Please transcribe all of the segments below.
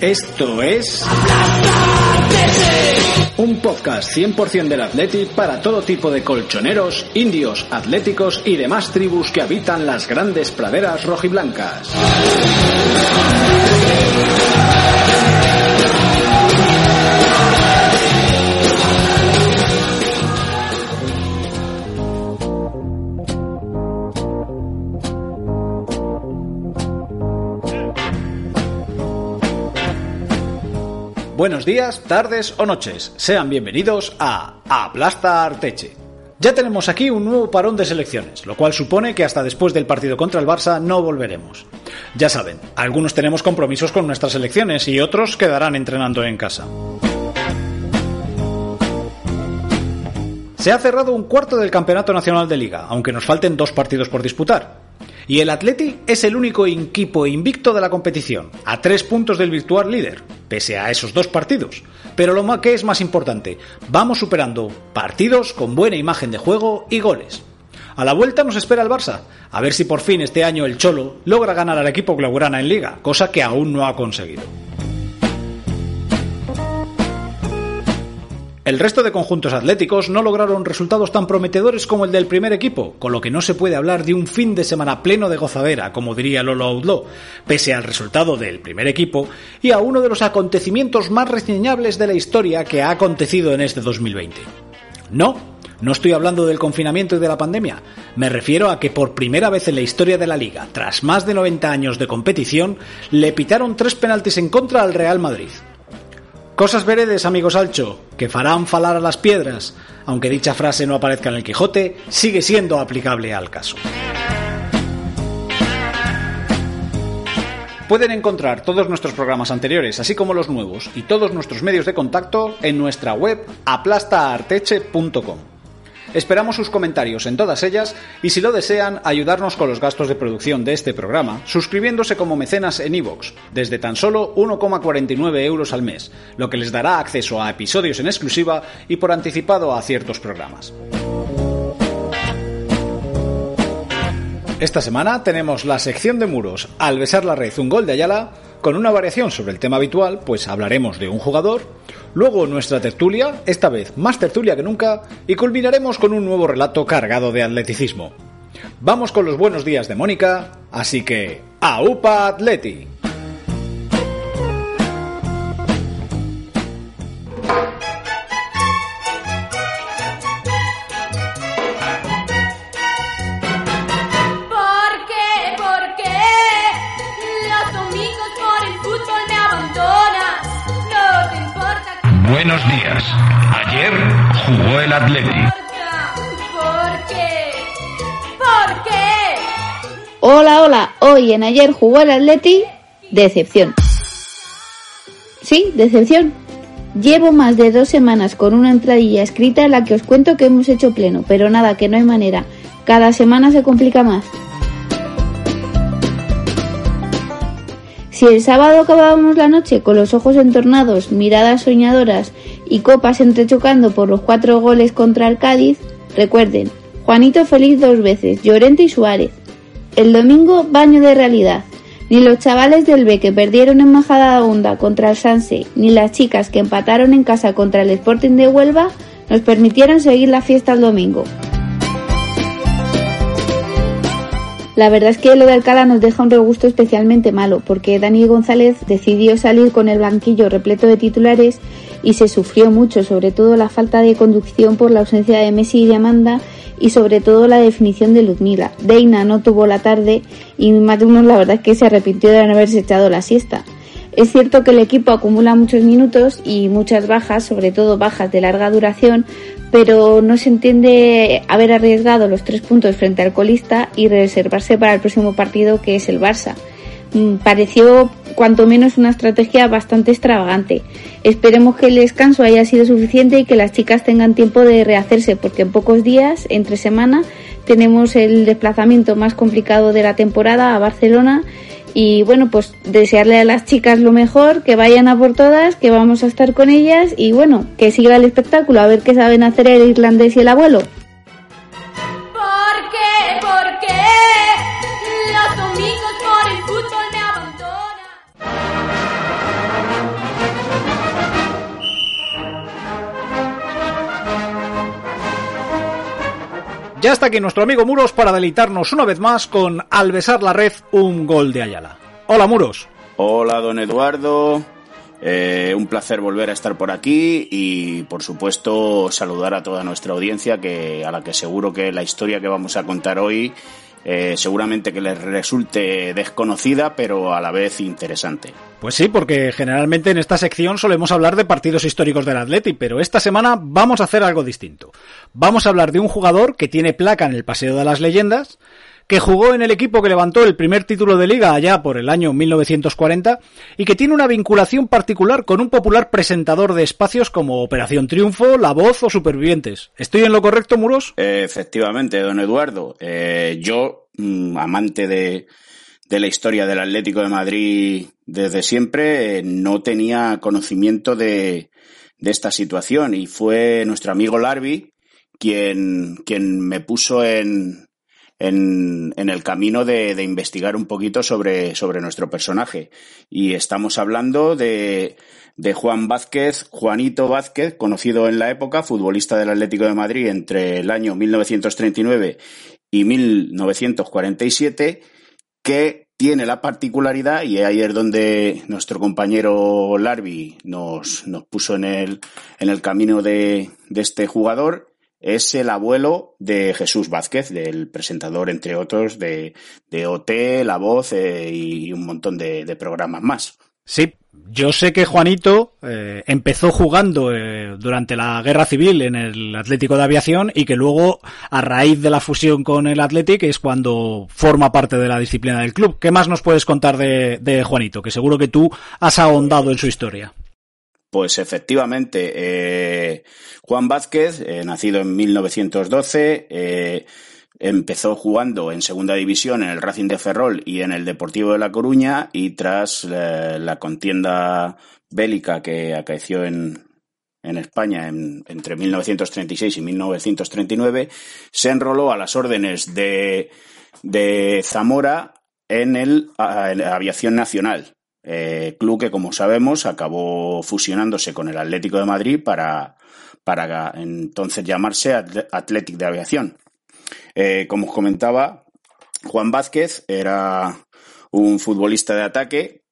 Esto es un podcast 100% del Atleti para todo tipo de colchoneros, indios, atléticos y demás tribus que habitan las grandes praderas rojiblancas. Buenos días, tardes o noches. Sean bienvenidos a Aplasta Arteche. Ya tenemos aquí un nuevo parón de selecciones, lo cual supone que hasta después del partido contra el Barça no volveremos. Ya saben, algunos tenemos compromisos con nuestras selecciones y otros quedarán entrenando en casa. Se ha cerrado un cuarto del Campeonato Nacional de Liga, aunque nos falten dos partidos por disputar. Y el Atleti es el único equipo invicto de la competición, a tres puntos del virtual líder, pese a esos dos partidos. Pero lo que es más importante, vamos superando partidos con buena imagen de juego y goles. A la vuelta nos espera el Barça, a ver si por fin este año el Cholo logra ganar al equipo Claurana en liga, cosa que aún no ha conseguido. El resto de conjuntos atléticos no lograron resultados tan prometedores como el del primer equipo, con lo que no se puede hablar de un fin de semana pleno de gozadera, como diría Lolo Outlaw, pese al resultado del primer equipo y a uno de los acontecimientos más reseñables de la historia que ha acontecido en este 2020. No, no estoy hablando del confinamiento y de la pandemia, me refiero a que por primera vez en la historia de la liga, tras más de 90 años de competición, le pitaron tres penaltis en contra al Real Madrid. Cosas veredes, amigos Alcho, que farán falar a las piedras, aunque dicha frase no aparezca en el Quijote, sigue siendo aplicable al caso. Pueden encontrar todos nuestros programas anteriores, así como los nuevos, y todos nuestros medios de contacto en nuestra web aplastaarteche.com. Esperamos sus comentarios en todas ellas y si lo desean, ayudarnos con los gastos de producción de este programa, suscribiéndose como mecenas en iVoox, desde tan solo 1,49 euros al mes, lo que les dará acceso a episodios en exclusiva y por anticipado a ciertos programas. Esta semana tenemos la sección de muros Al besar la red un gol de Ayala, con una variación sobre el tema habitual, pues hablaremos de un jugador, luego nuestra tertulia, esta vez más tertulia que nunca, y culminaremos con un nuevo relato cargado de atleticismo. Vamos con los buenos días de Mónica, así que ¡Aupa Atleti! Ayer jugó el Atleti. ¿Por qué? ¿Por qué? Hola, hola. Hoy en ayer jugó el Atleti. Decepción. Sí, decepción. Llevo más de dos semanas con una entradilla escrita en la que os cuento que hemos hecho pleno, pero nada, que no hay manera. Cada semana se complica más. Si el sábado acabábamos la noche con los ojos entornados, miradas soñadoras y copas entrechocando por los cuatro goles contra el Cádiz, recuerden, Juanito feliz dos veces, Llorente y Suárez. El domingo, baño de realidad. Ni los chavales del B que perdieron en Majada Honda contra el Sanse, ni las chicas que empataron en casa contra el Sporting de Huelva nos permitieron seguir la fiesta el domingo. La verdad es que lo de Alcalá nos deja un regusto especialmente malo, porque Dani González decidió salir con el banquillo repleto de titulares y se sufrió mucho, sobre todo la falta de conducción por la ausencia de Messi y de Amanda, y sobre todo la definición de Ludmila. Deina no tuvo la tarde y uno la verdad es que se arrepintió de no haberse echado la siesta. Es cierto que el equipo acumula muchos minutos y muchas bajas, sobre todo bajas de larga duración, pero no se entiende haber arriesgado los tres puntos frente al colista y reservarse para el próximo partido que es el Barça. Mm, pareció cuanto menos una estrategia bastante extravagante. Esperemos que el descanso haya sido suficiente y que las chicas tengan tiempo de rehacerse, porque en pocos días, entre semana, tenemos el desplazamiento más complicado de la temporada a Barcelona y bueno, pues desearle a las chicas lo mejor, que vayan a por todas, que vamos a estar con ellas y bueno, que siga el espectáculo, a ver qué saben hacer el irlandés y el abuelo. ¿Por qué? ¿Por qué? Ya está aquí nuestro amigo Muros para deleitarnos una vez más con Al besar la red un gol de Ayala. Hola Muros. Hola, don Eduardo. Eh, un placer volver a estar por aquí y, por supuesto, saludar a toda nuestra audiencia que a la que seguro que la historia que vamos a contar hoy eh, seguramente que les resulte desconocida, pero a la vez interesante. Pues sí, porque generalmente en esta sección solemos hablar de partidos históricos del Atleti, pero esta semana vamos a hacer algo distinto. Vamos a hablar de un jugador que tiene placa en el Paseo de las Leyendas, que jugó en el equipo que levantó el primer título de liga allá por el año 1940 y que tiene una vinculación particular con un popular presentador de espacios como Operación Triunfo, La Voz o Supervivientes. ¿Estoy en lo correcto, Muros? Efectivamente, don Eduardo. Eh, yo, mm, amante de, de la historia del Atlético de Madrid desde siempre, eh, no tenía conocimiento de, de esta situación y fue nuestro amigo Larvi quien, quien me puso en, en, en el camino de, de investigar un poquito sobre, sobre nuestro personaje. Y estamos hablando de, de Juan Vázquez, Juanito Vázquez, conocido en la época, futbolista del Atlético de Madrid entre el año 1939 y 1947, que tiene la particularidad, y es donde nuestro compañero Larvi nos, nos puso en el, en el camino de, de este jugador, es el abuelo de Jesús Vázquez, del presentador, entre otros, de, de OT, La Voz eh, y un montón de, programas más. Sí, yo sé que Juanito eh, empezó jugando eh, durante la guerra civil en el Atlético de Aviación y que luego, a raíz de la fusión con el Atlético, es cuando forma parte de la disciplina del club. ¿Qué más nos puedes contar de, de Juanito? Que seguro que tú has ahondado en su historia. Pues efectivamente, eh, Juan Vázquez, eh, nacido en 1912, eh, empezó jugando en segunda división en el Racing de Ferrol y en el Deportivo de La Coruña y tras la contienda bélica que acaeció en, en España en- entre 1936 y 1939, se enroló a las órdenes de, de Zamora en el en la Aviación Nacional, eh, club que, como sabemos, acabó fusionándose con el Atlético de Madrid para, para entonces llamarse Athletic de Aviación. Eh, como os comentaba, Juan Vázquez era un futbolista de ataque,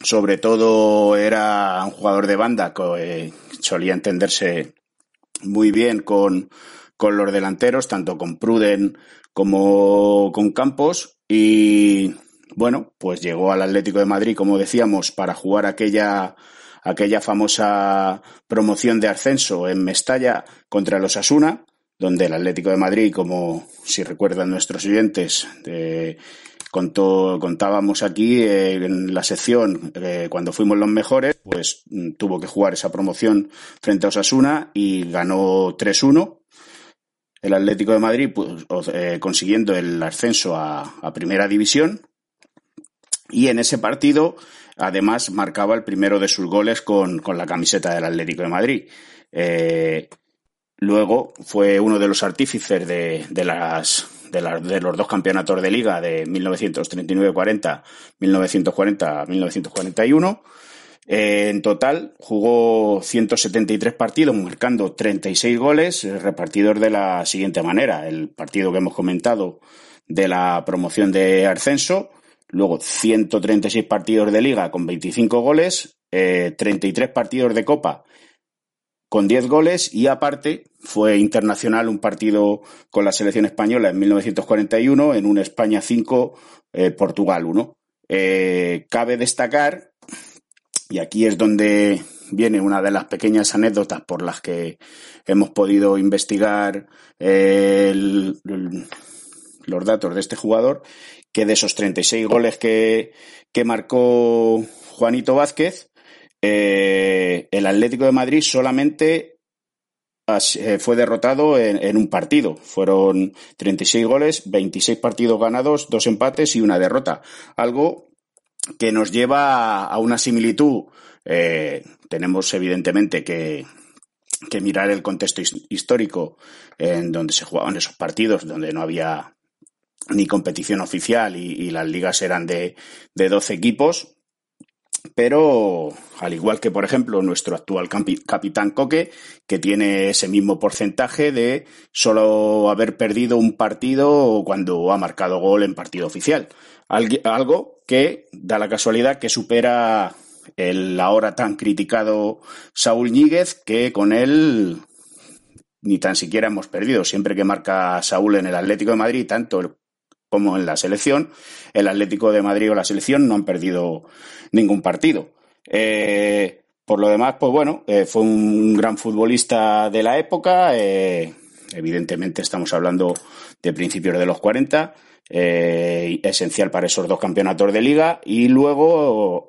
sobre todo era un jugador de banda que eh, solía entenderse muy bien con, con los delanteros, tanto con Pruden como con Campos. Y bueno, pues llegó al Atlético de Madrid, como decíamos, para jugar aquella, aquella famosa promoción de ascenso en Mestalla contra los Asuna, donde el Atlético de Madrid, como si recuerdan nuestros oyentes, eh, contó, contábamos aquí eh, en la sección eh, cuando fuimos los mejores, pues mm, tuvo que jugar esa promoción frente a Osasuna y ganó 3-1. El Atlético de Madrid pues, consiguiendo el ascenso a Primera División y en ese partido además marcaba el primero de sus goles con, con la camiseta del Atlético de Madrid. Eh, Luego fue uno de los artífices de, de las, de, los dos campeonatos de liga de 1939-40, 1940-1941. Eh, en total jugó 173 partidos, marcando 36 goles, eh, repartidos de la siguiente manera. El partido que hemos comentado de la promoción de ascenso, luego 136 partidos de liga con 25 goles, eh, 33 partidos de copa con 10 goles y aparte fue internacional un partido con la selección española en 1941 en un España 5, eh, Portugal 1. Eh, cabe destacar, y aquí es donde viene una de las pequeñas anécdotas por las que hemos podido investigar los datos de este jugador, que de esos 36 goles que, que marcó Juanito Vázquez, eh, el Atlético de Madrid solamente eh, fue derrotado en, un partido. Fueron 36 goles, 26 partidos ganados, dos empates y una derrota. Algo que nos lleva a una similitud. Eh, tenemos evidentemente que, mirar el contexto histórico en donde se jugaban esos partidos, donde no había ni competición oficial y, las ligas eran de, de 12 equipos pero al igual que, por ejemplo, nuestro actual capitán Coque, que tiene ese mismo porcentaje de solo haber perdido un partido cuando ha marcado gol en partido oficial. Algo que da la casualidad que supera el ahora tan criticado Saúl Ñíguez, que con él ni tan siquiera hemos perdido. Siempre que marca Saúl en el Atlético de Madrid, tanto como en la selección, el Atlético de Madrid o la selección no han perdido ningún partido. Eh, por lo demás, pues bueno, eh, fue un gran futbolista de la época. Eh, evidentemente estamos hablando de principios de los 40. Esencial para esos dos campeonatos de liga y luego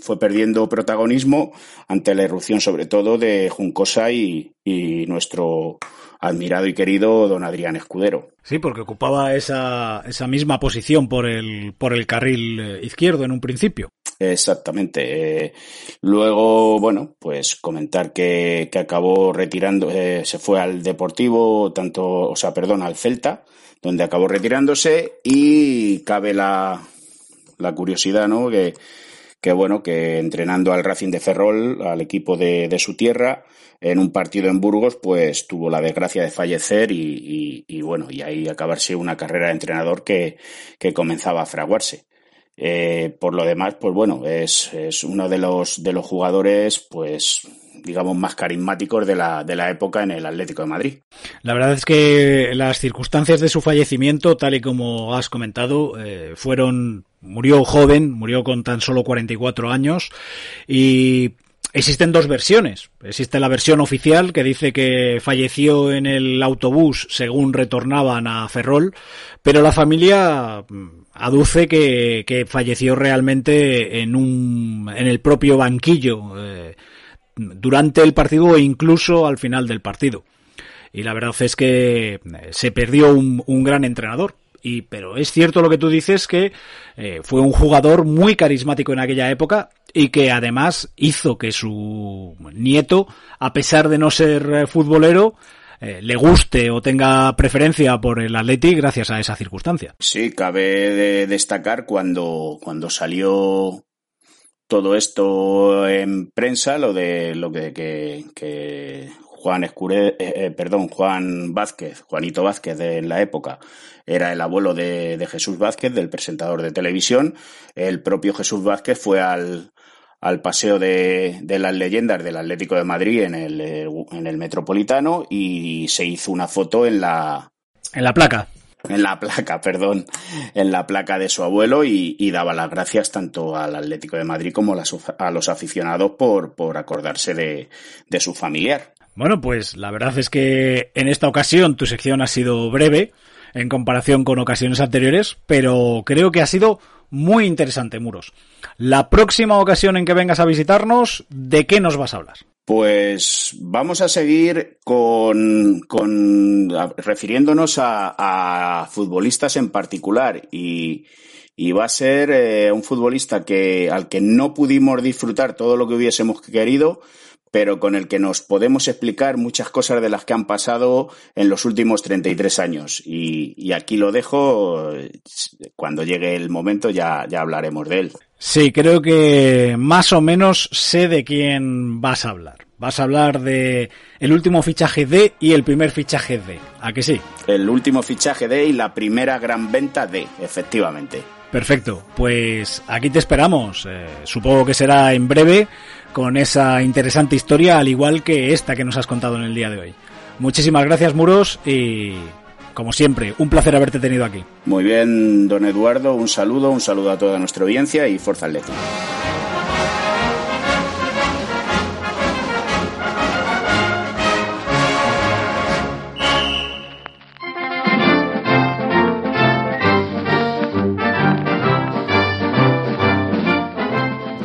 fue perdiendo protagonismo ante la irrupción sobre todo de Juncosa y nuestro admirado y querido don Adrián Escudero. Sí, porque ocupaba esa, esa misma posición por el, por el carril eh, izquierdo en un principio. Exactamente. Eh, luego, bueno, pues comentar que, que acabó retirando, eh, se fue al Deportivo, tanto, o sea, perdón, al Celta, donde acabó retirándose y cabe la, la curiosidad, ¿no? Que, que bueno, que entrenando al Racing de Ferrol, al equipo de, de su tierra, en un partido en Burgos, pues tuvo la desgracia de fallecer y, bueno, y ahí acabarse una carrera de entrenador que, que comenzaba a fraguarse. Eh, por lo demás, pues bueno, es, es, uno de los, de los jugadores, pues digamos, más carismáticos de la, de la época en el Atlético de Madrid. La verdad es que las circunstancias de su fallecimiento, tal y como has comentado, eh, fueron murió joven, murió con tan solo 44 años y Existen dos versiones. Existe la versión oficial que dice que falleció en el autobús según retornaban a Ferrol, pero la familia mm, aduce que, falleció realmente en un en el propio banquillo eh, durante el partido e incluso al final del partido. Y la verdad es que eh, se perdió un, gran entrenador. Y, pero es cierto lo que tú dices que eh, fue un jugador muy carismático en aquella época y que además hizo que su nieto, a pesar de no ser eh, futbolero, le guste o tenga preferencia por el Atleti gracias a esa circunstancia. Sí, cabe de destacar cuando, cuando salió todo esto en prensa, lo de lo que, que, Juan Escure, perdón, Juan Vázquez, Juanito Vázquez de la época, era el abuelo de, Jesús Vázquez, del presentador de televisión. El propio Jesús Vázquez fue al, al paseo de, las leyendas del Atlético de Madrid en el, en el Metropolitano y se hizo una foto en la... En la placa. En la placa, perdón, en la placa de su abuelo y, daba las gracias tanto al Atlético de Madrid como a, los aficionados por, por acordarse de, de su familiar. Bueno, pues la verdad es que en esta ocasión tu sección ha sido breve, en comparación con ocasiones anteriores, pero creo que ha sido muy interesante, Muros. La próxima ocasión en que vengas a visitarnos, ¿de qué nos vas a hablar? Pues vamos a seguir con, con refiriéndonos a, futbolistas en particular. Y, y va a ser eh, un futbolista que al que no pudimos disfrutar todo lo que hubiésemos querido, pero con el que nos podemos explicar muchas cosas de las que han pasado en los últimos 33 años. Y, y aquí lo dejo, cuando llegue el momento ya, ya hablaremos de él. Sí, creo que más o menos sé de quién vas a hablar. Vas a hablar de el último fichaje de y el primer fichaje de. ¿A que sí? El último fichaje de y la primera gran venta de, efectivamente. Perfecto, pues aquí te esperamos. Eh, supongo que será en breve con esa interesante historia, al igual que esta que nos has contado en el día de hoy. Muchísimas gracias, Muros, y como siempre, un placer haberte tenido aquí. Muy bien, don Eduardo, un saludo, un saludo a toda nuestra audiencia y Forza Atlético.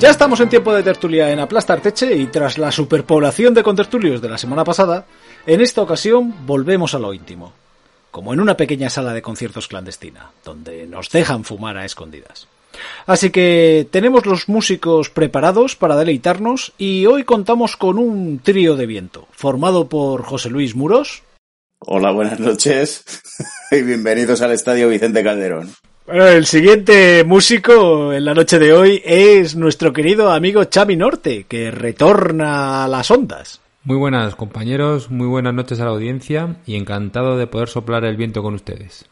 Ya estamos en tiempo de tertulia en Aplastar Teche y tras la superpoblación de contertulios de la semana pasada, en esta ocasión volvemos a lo íntimo, como en una pequeña sala de conciertos clandestina, donde nos dejan fumar a escondidas. Así que tenemos los músicos preparados para deleitarnos y hoy contamos con un trío de viento, formado por José Luis Muros. Hola, buenas noches y bienvenidos al Estadio Vicente Calderón. Bueno, el siguiente músico en la noche de hoy es nuestro querido amigo Xavi Norte, que retorna a las ondas. Muy buenas compañeros, muy buenas noches a la audiencia y encantado de poder soplar el viento con ustedes.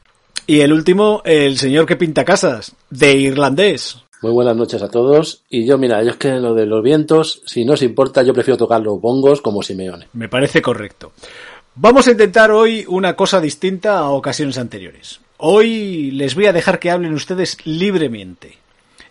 Y el último, el señor que pinta casas, de irlandés. Muy buenas noches a todos. Y yo, mira, yo es que lo de los vientos, si no os importa, yo prefiero tocar los bongos como Simeone. Me parece correcto. Vamos a intentar hoy una cosa distinta a ocasiones anteriores. Hoy les voy a dejar que hablen ustedes libremente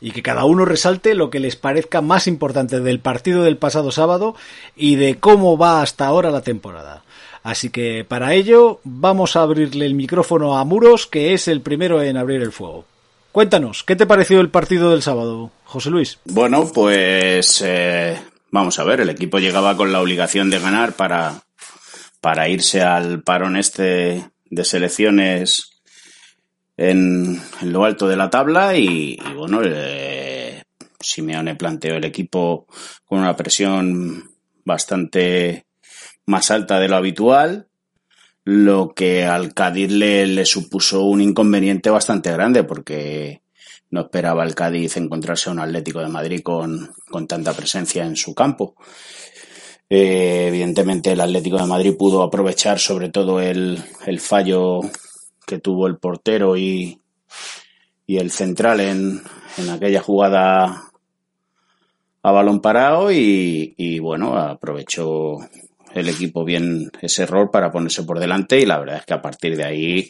y que cada uno resalte lo que les parezca más importante del partido del pasado sábado y de cómo va hasta ahora la temporada. Así que para ello vamos a abrirle el micrófono a Muros, que es el primero en abrir el fuego. Cuéntanos, ¿qué te pareció el partido del sábado, José Luis? Bueno, pues eh, vamos a ver, el equipo llegaba con la obligación de ganar para, para irse al parón este de selecciones en, lo alto de la tabla y, bueno, eh, Simeone planteó el equipo con una presión bastante más alta de lo habitual, lo que al Cádiz le, le supuso un inconveniente bastante grande porque no esperaba el Cádiz encontrarse a un Atlético de Madrid con, con tanta presencia en su campo. Eh, evidentemente el Atlético de Madrid pudo aprovechar sobre todo el, el fallo que tuvo el portero y, y el central en, en aquella jugada a balón parado y, y, bueno, aprovechó el equipo bien ese error para ponerse por delante y la verdad es que a partir de ahí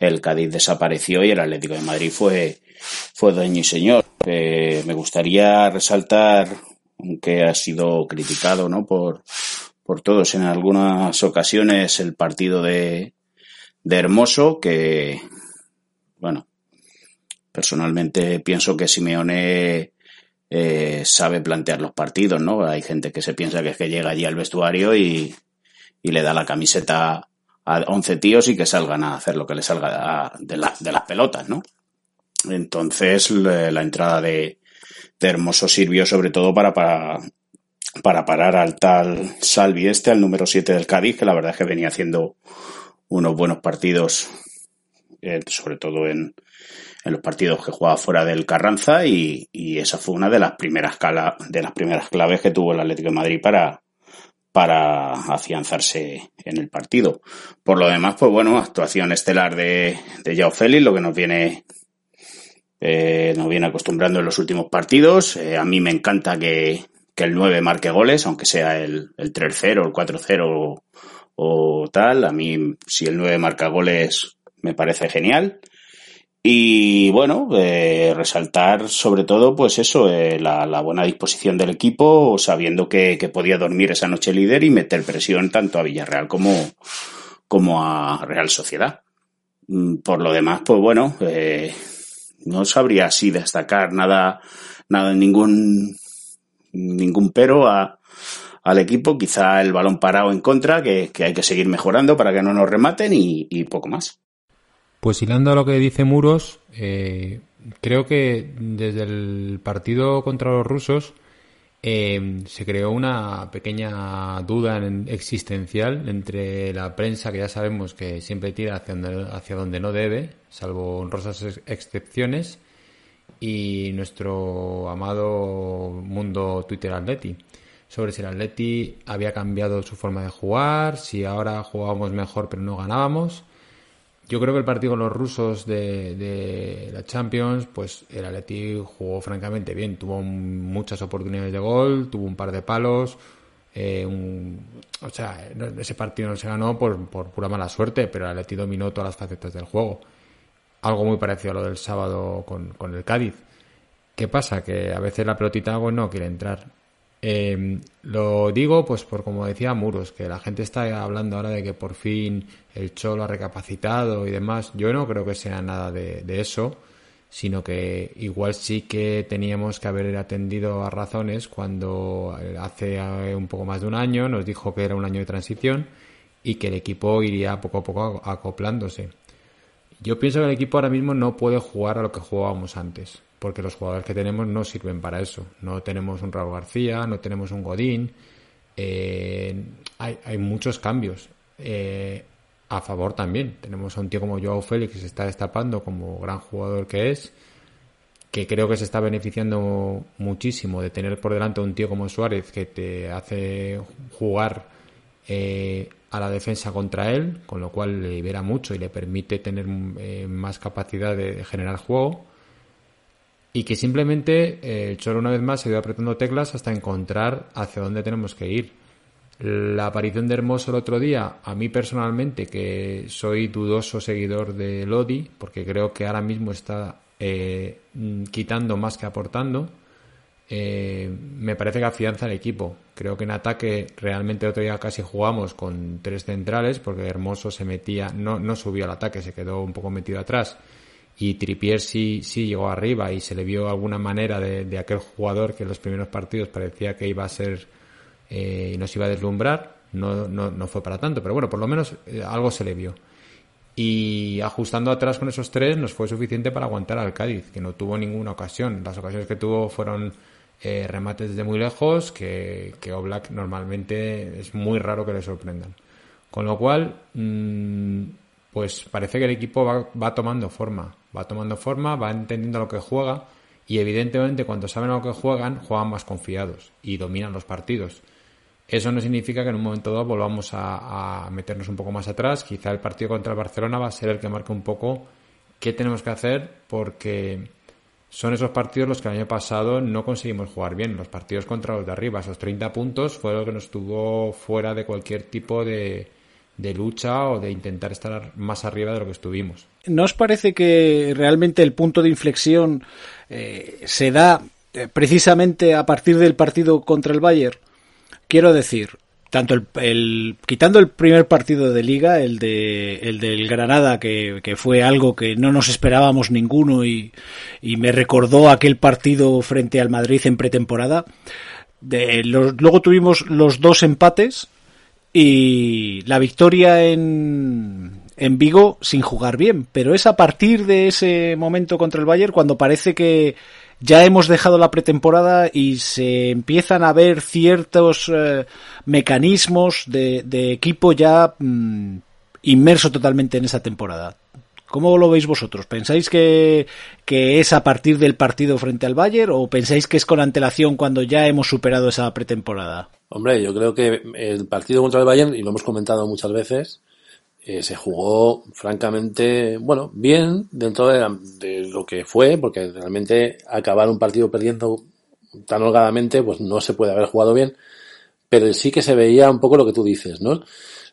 el Cádiz desapareció y el Atlético de Madrid fue, fue dueño y señor. Eh, me gustaría resaltar, aunque ha sido criticado ¿no? por, por todos en algunas ocasiones, el partido de, de Hermoso, que, bueno, personalmente pienso que Simeone eh, sabe plantear los partidos, ¿no? Hay gente que se piensa que es que llega allí al vestuario y, y le da la camiseta a 11 tíos y que salgan a hacer lo que le salga de, la, de las pelotas, ¿no? Entonces, la entrada de, de Hermoso sirvió sobre todo para, para, para parar al tal Salvi este, al número 7 del Cádiz, que la verdad es que venía haciendo unos buenos partidos, eh, sobre todo en, en, los partidos que jugaba fuera del Carranza y, y esa fue una de las primeras cala, de las primeras claves que tuvo el Atlético de Madrid para, para afianzarse en el partido. Por lo demás, pues bueno, actuación estelar de, de Yao Félix, lo que nos viene eh, nos viene acostumbrando en los últimos partidos. Eh, a mí me encanta que, que el 9 marque goles, aunque sea el, el 3-0, el 4-0 o tal. A mí, si el 9 marca goles, me parece genial. Y bueno, eh, resaltar sobre todo, pues eso, eh, la, buena disposición del equipo, sabiendo que, que, podía dormir esa noche líder y meter presión tanto a Villarreal como, como a Real Sociedad. Mm, por lo demás, pues bueno, eh, no sabría así destacar nada, nada, ningún, ningún pero a, al equipo, quizá el balón parado en contra, que, hay que seguir mejorando para que no nos rematen y, y poco más. Pues hilando a lo que dice Muros, eh, creo que desde el partido contra los rusos eh, se creó una pequeña duda en, existencial entre la prensa, que ya sabemos que siempre tira hacia donde, hacia donde no debe, salvo honrosas ex excepciones, y nuestro amado mundo Twitter Atleti sobre si el Atleti había cambiado su forma de jugar, si ahora jugábamos mejor pero no ganábamos. yo creo que el partido con los rusos de, la Champions, pues el Atleti jugó francamente bien. Tuvo muchas oportunidades de gol, tuvo un par de palos. Eh, o sea, ese partido no se ganó por, pura mala suerte, pero el Atleti dominó todas las facetas del juego. Algo muy parecido a lo del sábado con, el Cádiz. ¿Qué pasa? Que a veces la pelotita no quiere entrar. Eh, lo digo, pues por como decía Muros, que la gente está hablando ahora de que por fin el Cholo ha recapacitado y demás. Yo no creo que sea nada de, de eso, sino que igual sí que teníamos que haber atendido a razones cuando eh, hace eh, un poco más de un año nos dijo que era un año de transición y que el equipo iría poco a poco acoplándose. Yo pienso que el equipo ahora mismo no puede jugar a lo que jugábamos antes, porque los jugadores que tenemos no sirven para eso. No tenemos un Raúl García, no tenemos un Godín. eh, hay, muchos cambios. eh, a favor también. Tenemos a un tío como Joao Félix que se está destapando como gran jugador que es, que creo que se está beneficiando muchísimo de tener por delante un tío como Suárez que te hace jugar eh, a la defensa contra él, con lo cual le libera mucho y le permite tener eh, más capacidad de, generar juego. Y que simplemente eh, el Cholo una vez más se ido apretando teclas hasta encontrar hacia dónde tenemos que ir. La aparición de Hermoso el otro día, a mí personalmente, que soy dudoso seguidor de Lodi, porque creo que ahora mismo está mm, quitando más que aportando, me parece que afianza el equipo. Creo que en ataque realmente el otro día casi jugamos con tres centrales, porque Hermoso se metía, no, no subió al ataque, se quedó un poco metido atrás. Y Tripier sí, sí llegó arriba y se le vio alguna manera de, de aquel jugador que en los primeros partidos parecía que iba a ser eh, y nos iba a deslumbrar. No, no, no fue para tanto, pero bueno, por lo menos eh, algo se le vio. Y ajustando atrás con esos tres nos fue suficiente para aguantar al Cádiz, que no tuvo ninguna ocasión. Las ocasiones que tuvo fueron eh, remates desde muy lejos, que, que Oblak normalmente es muy raro que le sorprendan. Con lo cual, mmm, pues parece que el equipo va, va, tomando forma, va tomando forma, va entendiendo lo que juega y evidentemente cuando saben lo que juegan, juegan más confiados y dominan los partidos. Eso no significa que en un momento dado volvamos a, a, meternos un poco más atrás. Quizá el partido contra el Barcelona va a ser el que marque un poco qué tenemos que hacer porque son esos partidos los que el año pasado no conseguimos jugar bien. Los partidos contra los de arriba, esos 30 puntos, fue lo que nos tuvo fuera de cualquier tipo de, de lucha o de intentar estar más arriba de lo que estuvimos. ¿No os parece que realmente el punto de inflexión eh, se da eh, precisamente a partir del partido contra el Bayern? Quiero decir, tanto el, el, quitando el primer partido de liga, el de el del Granada, que, que fue algo que no nos esperábamos ninguno y, y, me recordó aquel partido frente al Madrid en pretemporada. De, los, luego tuvimos los dos empates y la victoria en, en Vigo sin jugar bien. Pero es a partir de ese momento contra el Bayern cuando parece que ya hemos dejado la pretemporada y se empiezan a ver ciertos eh, mecanismos de, de, equipo ya mmm, inmerso totalmente en esa temporada. ¿Cómo lo veis vosotros? ¿Pensáis que, que, es a partir del partido frente al Bayern o pensáis que es con antelación cuando ya hemos superado esa pretemporada? Hombre, yo creo que el partido contra el Bayern, y lo hemos comentado muchas veces, eh, se jugó francamente, bueno, bien dentro de, lo que fue, porque realmente acabar un partido perdiendo tan holgadamente, pues no se puede haber jugado bien, pero sí que se veía un poco lo que tú dices, ¿no?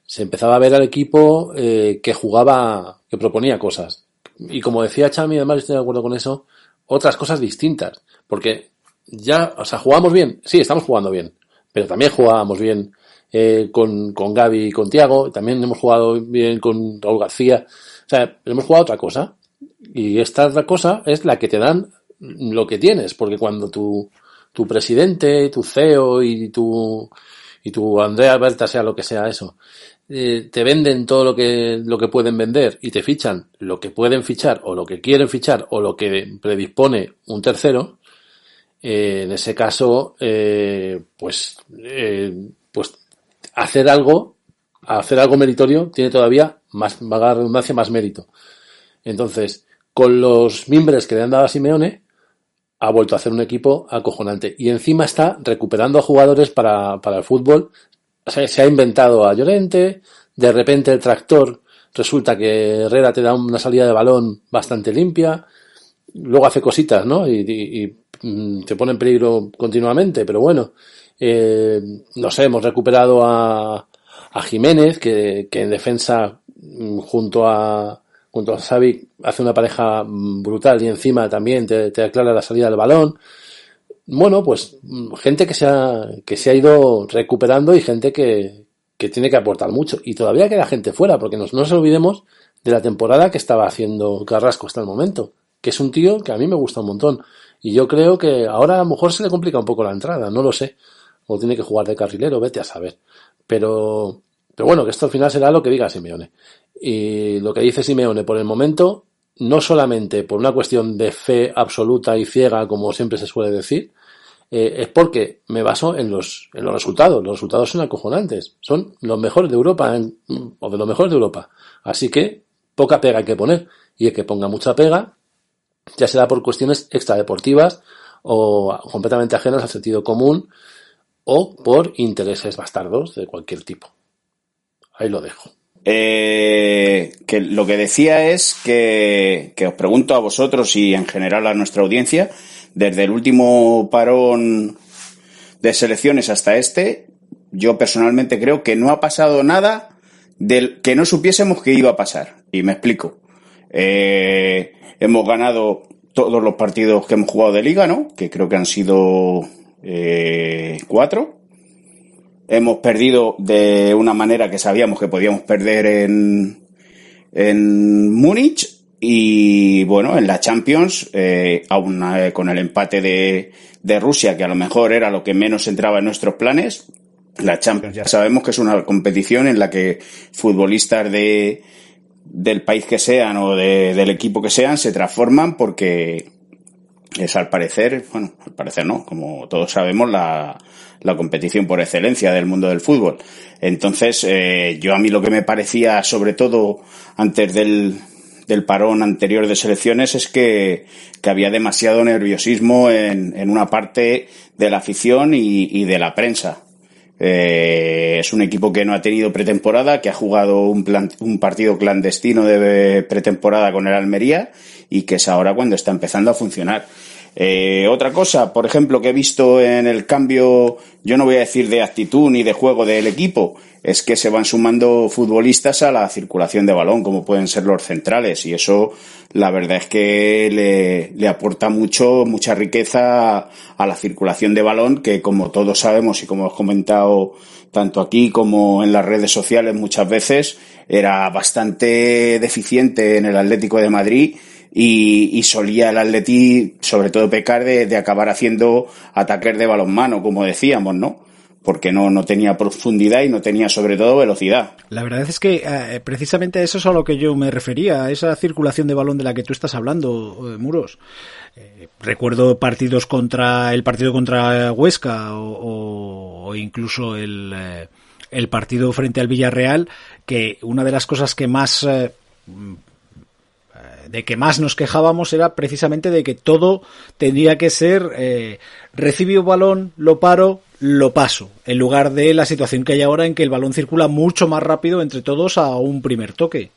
Se empezaba a ver al equipo eh, que jugaba, que proponía cosas. Y como decía Chami, además estoy de acuerdo con eso, otras cosas distintas, porque ya, o sea, jugamos bien, sí, estamos jugando bien, pero también jugábamos bien eh, con, con Gaby y con Tiago, también hemos jugado bien con Raúl García, o sea, hemos jugado otra cosa. Y esta otra cosa es la que te dan lo que tienes, porque cuando tu, tu presidente, tu CEO y tu, y tu Andrea Alberta, sea lo que sea eso, eh, te venden todo lo que, lo que pueden vender y te fichan lo que pueden fichar o lo que quieren fichar o lo que predispone un tercero, eh, en ese caso, eh, pues, pues hacer algo, hacer algo meritorio tiene todavía más, vaga redundancia, más mérito. Entonces, con los mimbres que le han dado a Simeone, ha vuelto a hacer un equipo acojonante. Y encima está recuperando a jugadores para, para el fútbol. Se ha inventado a Llorente, de repente el tractor resulta que Herrera te da una salida de balón bastante limpia, luego hace cositas, ¿no? Y, y, y mm, te pone en peligro continuamente, pero bueno, eh, no sé, hemos recuperado a, a Jiménez, que, en defensa mm, junto a junto a Xavi hace una pareja mm, brutal y encima también te, aclara la salida del balón. Bueno, pues mm, gente que se ha, que se ha ido recuperando y gente que, que tiene que aportar mucho. Y todavía queda gente fuera, porque no nos olvidemos de la temporada que estaba haciendo Carrasco hasta el momento, que es un tío que a mí me gusta un montón. Y yo creo que ahora a lo mejor se le complica un poco la entrada, no lo sé. O tiene que jugar de carrilero, vete a saber. Pero, pero bueno, que esto al final será lo que diga Simeone. Y lo que dice Simeone por el momento, no solamente por una cuestión de fe absoluta y ciega, como siempre se suele decir, eh, es porque me baso en los, en los resultados. Los resultados son acojonantes. Son los mejores de Europa, o de los mejores de Europa. Así que poca pega hay que poner. Y el que ponga mucha pega, ya será por cuestiones extradeportivas o completamente ajenas al sentido común o por intereses bastardos de cualquier tipo. Ahí lo dejo. Eh, que lo que decía es que, que os pregunto a vosotros y en general a nuestra audiencia, desde el último parón de selecciones hasta este, yo personalmente creo que no ha pasado nada del que no supiésemos que iba a pasar. Y me explico. Eh, hemos ganado todos los partidos que hemos jugado de liga, ¿no? Que creo que han sido eh, cuatro. Hemos perdido de una manera que sabíamos que podíamos perder en, en Múnich y bueno, en la Champions, eh, aún eh, con el empate de, de Rusia, que a lo mejor era lo que menos entraba en nuestros planes, la Champions ya sabemos que es una competición en la que futbolistas de, del país que sean o de- del equipo que sean se transforman porque es al parecer, bueno, al parecer no, como todos sabemos, la, la competición por excelencia del mundo del fútbol. Entonces, eh, yo a mí lo que me parecía, sobre todo antes del, del parón anterior de selecciones, es que, que había demasiado nerviosismo en, en una parte de la afición y, y de la prensa. Eh, es un equipo que no ha tenido pretemporada, que ha jugado un, plan- un partido clandestino de pretemporada con el Almería y que es ahora cuando está empezando a funcionar. Eh, otra cosa, por ejemplo, que he visto en el cambio, yo no voy a decir de actitud ni de juego del equipo, es que se van sumando futbolistas a la circulación de balón, como pueden ser los centrales, y eso la verdad es que le, aporta mucho, mucha riqueza a, la circulación de balón, que como todos sabemos y como hemos comentado tanto aquí como en las redes sociales muchas veces, era bastante deficiente en el Atlético de Madrid y, solía el Atleti, sobre todo pecar de, de acabar haciendo ataques de balonmano, como decíamos, ¿no? Porque no, no tenía profundidad y no tenía sobre todo velocidad. La verdad es que eh, precisamente eso es a lo que yo me refería, a esa circulación de balón de la que tú estás hablando, eh, Muros. Eh, recuerdo partidos contra el partido contra Huesca o, o- o incluso el, eh, el partido frente al Villarreal, que una de las cosas que más eh, de que más nos quejábamos era precisamente de que todo tendría que ser eh, recibo balón, lo paro, lo paso, en lugar de la situación que hay ahora en que el balón circula mucho más rápido entre todos a un primer toque.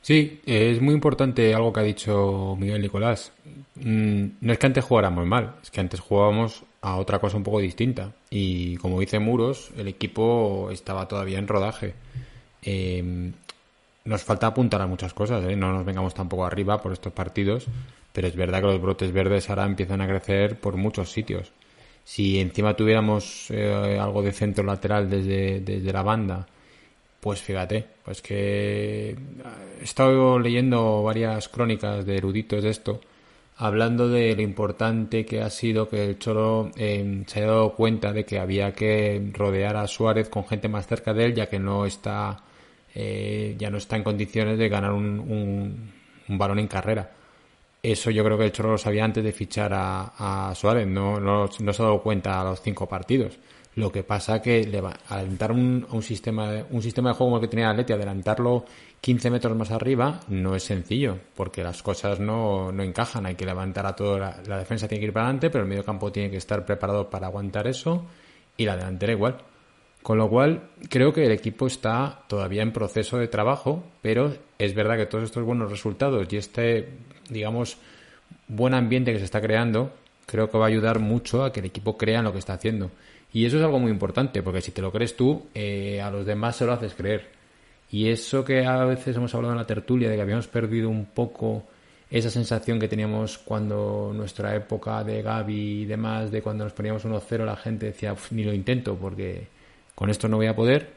Sí, es muy importante algo que ha dicho Miguel Nicolás. Mm, No es que antes jugáramos mal, es que antes jugábamos a otra cosa un poco distinta. Y como dice Muros, el equipo estaba todavía en rodaje. Eh, nos falta apuntar a muchas cosas, ¿eh? no nos vengamos tampoco arriba por estos partidos, pero es verdad que los brotes verdes ahora empiezan a crecer por muchos sitios. Si encima tuviéramos eh, algo de centro lateral desde, desde la banda, pues fíjate, pues que he estado leyendo varias crónicas de eruditos de esto, hablando de lo importante que ha sido que el Cholo eh, se haya dado cuenta de que había que rodear a Suárez con gente más cerca de él, ya que no está, eh, ya no está en condiciones de ganar un, un, balón en carrera. Eso yo creo que el Cholo lo sabía antes de fichar a, a Suárez, no, no, se ha dado cuenta a los cinco partidos. Lo que pasa que le adelantar un, sistema de, un sistema de juego como el que tenía Atleti, adelantarlo 15 metros más arriba, no es sencillo, porque las cosas no, no encajan. Hay que levantar a todo, la, la defensa tiene que ir para adelante, pero el medio campo tiene que estar preparado para aguantar eso, y la delantera igual. Con lo cual, creo que el equipo está todavía en proceso de trabajo, pero es verdad que todos estos buenos resultados y este, digamos, buen ambiente que se está creando, creo que va a ayudar mucho a que el equipo crea en lo que está haciendo. Y eso es algo muy importante, porque si te lo crees tú, eh, a los demás se lo haces creer. Y eso que a veces hemos hablado en la tertulia, de que habíamos perdido un poco esa sensación que teníamos cuando nuestra época de Gaby y demás, de cuando nos poníamos 1-0, la gente decía, ni lo intento porque con esto no voy a poder.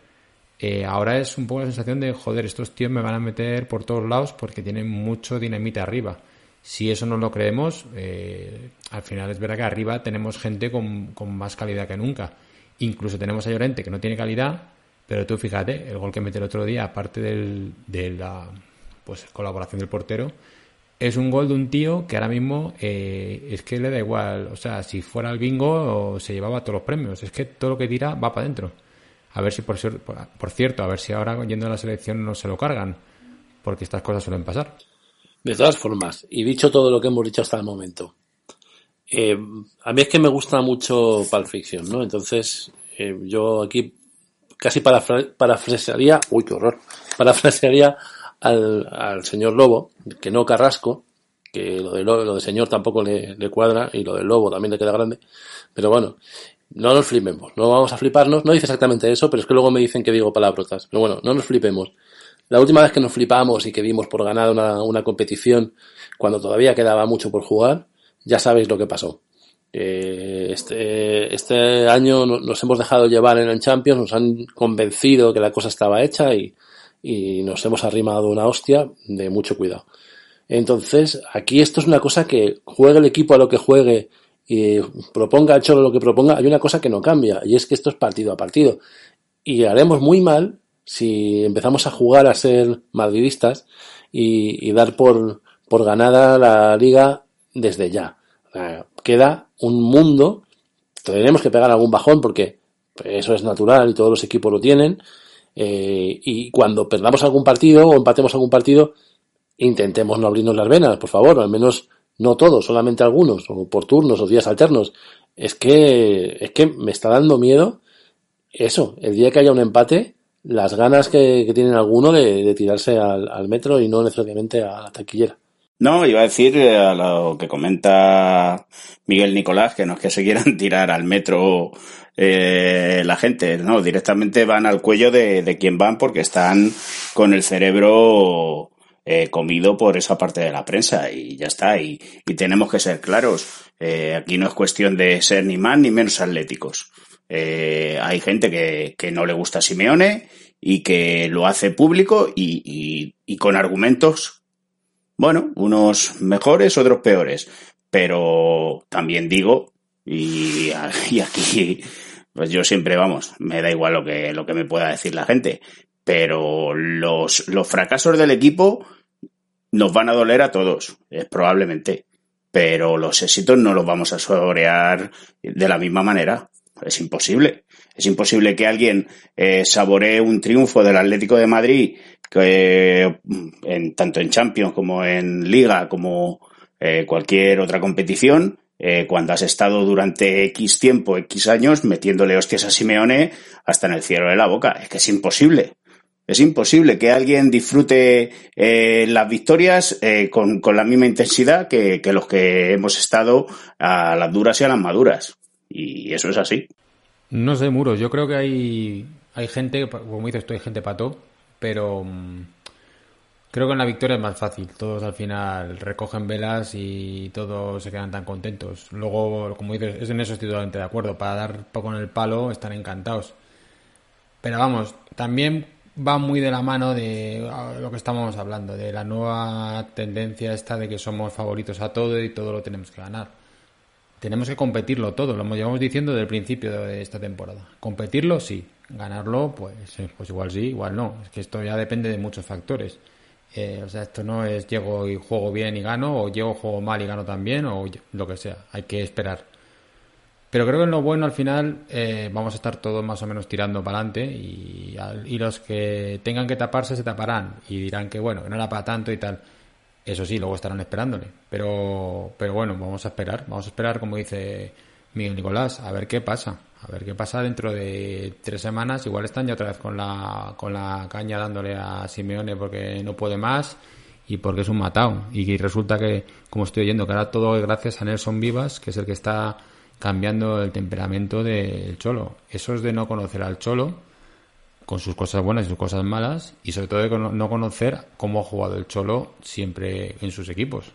Eh, ahora es un poco la sensación de, joder, estos tíos me van a meter por todos lados porque tienen mucho dinamita arriba. Si eso no lo creemos, eh, al final es verdad que arriba tenemos gente con, más calidad que nunca. Incluso tenemos a Llorente que no tiene calidad, pero tú fíjate, el gol que mete el otro día, aparte del, de la pues, colaboración del portero, es un gol de un tío que ahora mismo eh, es que le da igual. O sea, si fuera el bingo se llevaba todos los premios. Es que todo lo que tira va para adentro. A ver si, por, cierto, a ver si ahora yendo a la selección no se lo cargan, porque estas cosas suelen pasar. De todas formas, y dicho todo lo que hemos dicho hasta el momento, eh, a mí es que me gusta mucho Pulp Fiction, ¿no? Entonces, eh, yo aquí casi parafrasearía, uy, qué horror, parafrasearía al, al señor Lobo, que no Carrasco, que lo de, lo, de señor tampoco le, le, cuadra y lo del Lobo también le queda grande, pero bueno, no nos flipemos, no vamos a fliparnos, no dice exactamente eso, pero es que luego me dicen que digo palabrotas. Pero bueno, no nos flipemos. La última vez que nos flipamos y que dimos por ganada una, competición, cuando todavía quedaba mucho por jugar, ya sabéis lo que pasó. Eh, este, este año nos hemos dejado llevar en el Champions, nos han convencido que la cosa estaba hecha y, y nos hemos arrimado una hostia de mucho cuidado. Entonces, aquí esto es una cosa que juegue el equipo a lo que juegue y proponga el Cholo lo que proponga, hay una cosa que no cambia, y es que esto es partido a partido. Y haremos muy mal si empezamos a jugar a ser madridistas y, y dar por, por ganada la liga desde ya. queda un mundo, tenemos que pegar algún bajón porque eso es natural y todos los equipos lo tienen. Eh, y cuando perdamos algún partido o empatemos algún partido, intentemos no abrirnos las venas, por favor, al menos no todos, solamente algunos, o por turnos o días alternos. Es que, es que me está dando miedo eso, el día que haya un empate, las ganas que, tienen alguno de, tirarse al, al, metro y no necesariamente a la taquillera. No, iba a decir eh, a lo que comenta Miguel Nicolás, que no es que se quieran tirar al metro eh, la gente, no, directamente van al cuello de, de quien van porque están con el cerebro comido por esa parte de la prensa y ya está. Y, y tenemos que ser claros. Eh, aquí no es cuestión de ser ni más ni menos atléticos. Eh, hay gente que, que, no le gusta a Simeone y que lo hace público y, y, y, con argumentos, bueno, unos mejores, otros peores. Pero también digo, y, y aquí, pues yo siempre, vamos, me da igual lo que, lo que me pueda decir la gente, pero los, los fracasos del equipo nos van a doler a todos, eh, probablemente, pero los éxitos no los vamos a saborear de la misma manera. Es imposible. Es imposible que alguien eh, saboree un triunfo del Atlético de Madrid, que, en, tanto en Champions como en Liga, como eh, cualquier otra competición, eh, cuando has estado durante X tiempo, X años, metiéndole hostias a Simeone hasta en el cielo de la boca. Es que es imposible. Es imposible que alguien disfrute eh, las victorias eh, con, con, la misma intensidad que, que, los que hemos estado a las duras y a las maduras. Y eso es así. No sé, Muros. Yo creo que hay, hay gente, como dices tú, hay gente pato, pero mmm, creo que en la victoria es más fácil. Todos al final recogen velas y todos se quedan tan contentos. Luego, como dices, en eso estoy totalmente de acuerdo. Para dar poco en el palo están encantados. Pero vamos, también va muy de la mano de lo que estamos hablando, de la nueva tendencia esta de que somos favoritos a todo y todo lo tenemos que ganar. Tenemos que competirlo todo, lo llevamos diciendo desde el principio de esta temporada. Competirlo sí, ganarlo pues, pues igual sí, igual no. Es que esto ya depende de muchos factores. Eh, o sea, esto no es llego y juego bien y gano, o llego, juego mal y gano también, o lo que sea. Hay que esperar. Pero creo que en lo bueno al final eh, vamos a estar todos más o menos tirando para adelante y, y, los que tengan que taparse se taparán y dirán que bueno, que no era para tanto y tal. Eso sí, luego estarán esperándole. Pero, pero bueno, vamos a esperar. Vamos a esperar, como dice Miguel Nicolás, a ver qué pasa. A ver qué pasa dentro de tres semanas. Igual están ya otra vez con la, con la caña dándole a Simeone porque no puede más y porque es un matado. Y resulta que, como estoy oyendo, que ahora todo es gracias a Nelson Vivas, que es el que está cambiando el temperamento del Cholo. Eso es de no conocer al Cholo, con sus cosas buenas y sus cosas malas, y sobre todo de no conocer cómo ha jugado el Cholo siempre en sus equipos.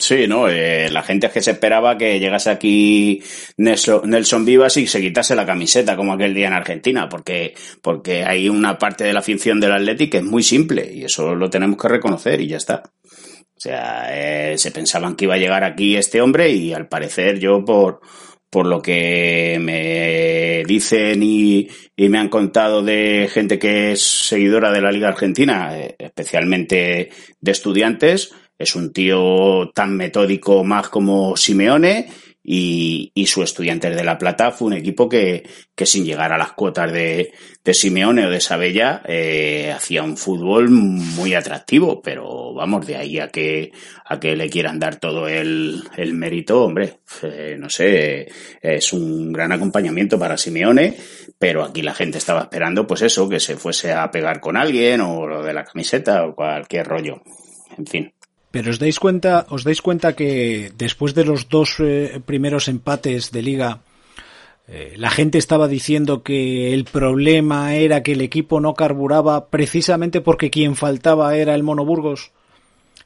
Sí, ¿no? Eh, la gente es que se esperaba que llegase aquí Nelson, Vivas y se quitase la camiseta como aquel día en Argentina, porque, porque hay una parte de la afición del Atlético que es muy simple y eso lo tenemos que reconocer y ya está. O sea, eh, se pensaban que iba a llegar aquí este hombre y al parecer yo por, por lo que me dicen y, me han contado de gente que es seguidora de la Liga Argentina, eh, especialmente de estudiantes, es un tío tan metódico más como Simeone y, y su Estudiantes de La Plata fue un equipo que, que sin llegar a las cuotas de, de Simeone o de Sabella eh, hacía un fútbol muy atractivo, pero vamos, de ahí a que, a que le quieran dar todo el, el mérito, hombre, eh, no sé, es un gran acompañamiento para Simeone, pero aquí la gente estaba esperando pues eso, que se fuese a pegar con alguien o lo de la camiseta o cualquier rollo, en fin. Pero os dais cuenta, os dais cuenta que después de los dos eh, primeros empates de liga, eh, la gente estaba diciendo que el problema era que el equipo no carburaba precisamente porque quien faltaba era el Monoburgos.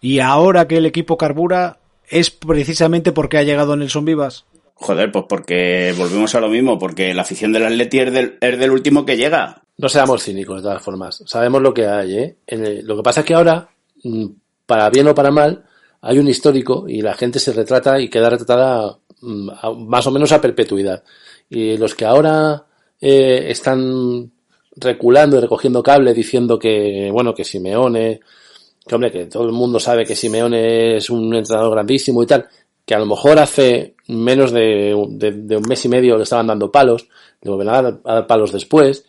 Y ahora que el equipo carbura es precisamente porque ha llegado Nelson Vivas. Joder, pues porque volvemos a lo mismo, porque la afición del Atleti es del, es del último que llega. No seamos cínicos, de todas formas. Sabemos lo que hay, ¿eh? lo que pasa es que ahora, mm, para bien o para mal, hay un histórico y la gente se retrata y queda retratada mm, más o menos a perpetuidad. Y los que ahora eh, están reculando y recogiendo cable diciendo que, bueno, que Simeone, que hombre, que todo el mundo sabe que Simeone es un entrenador grandísimo y tal, que a lo mejor hace menos de, un mes y medio le estaban dando palos, le volverán a dar palos después,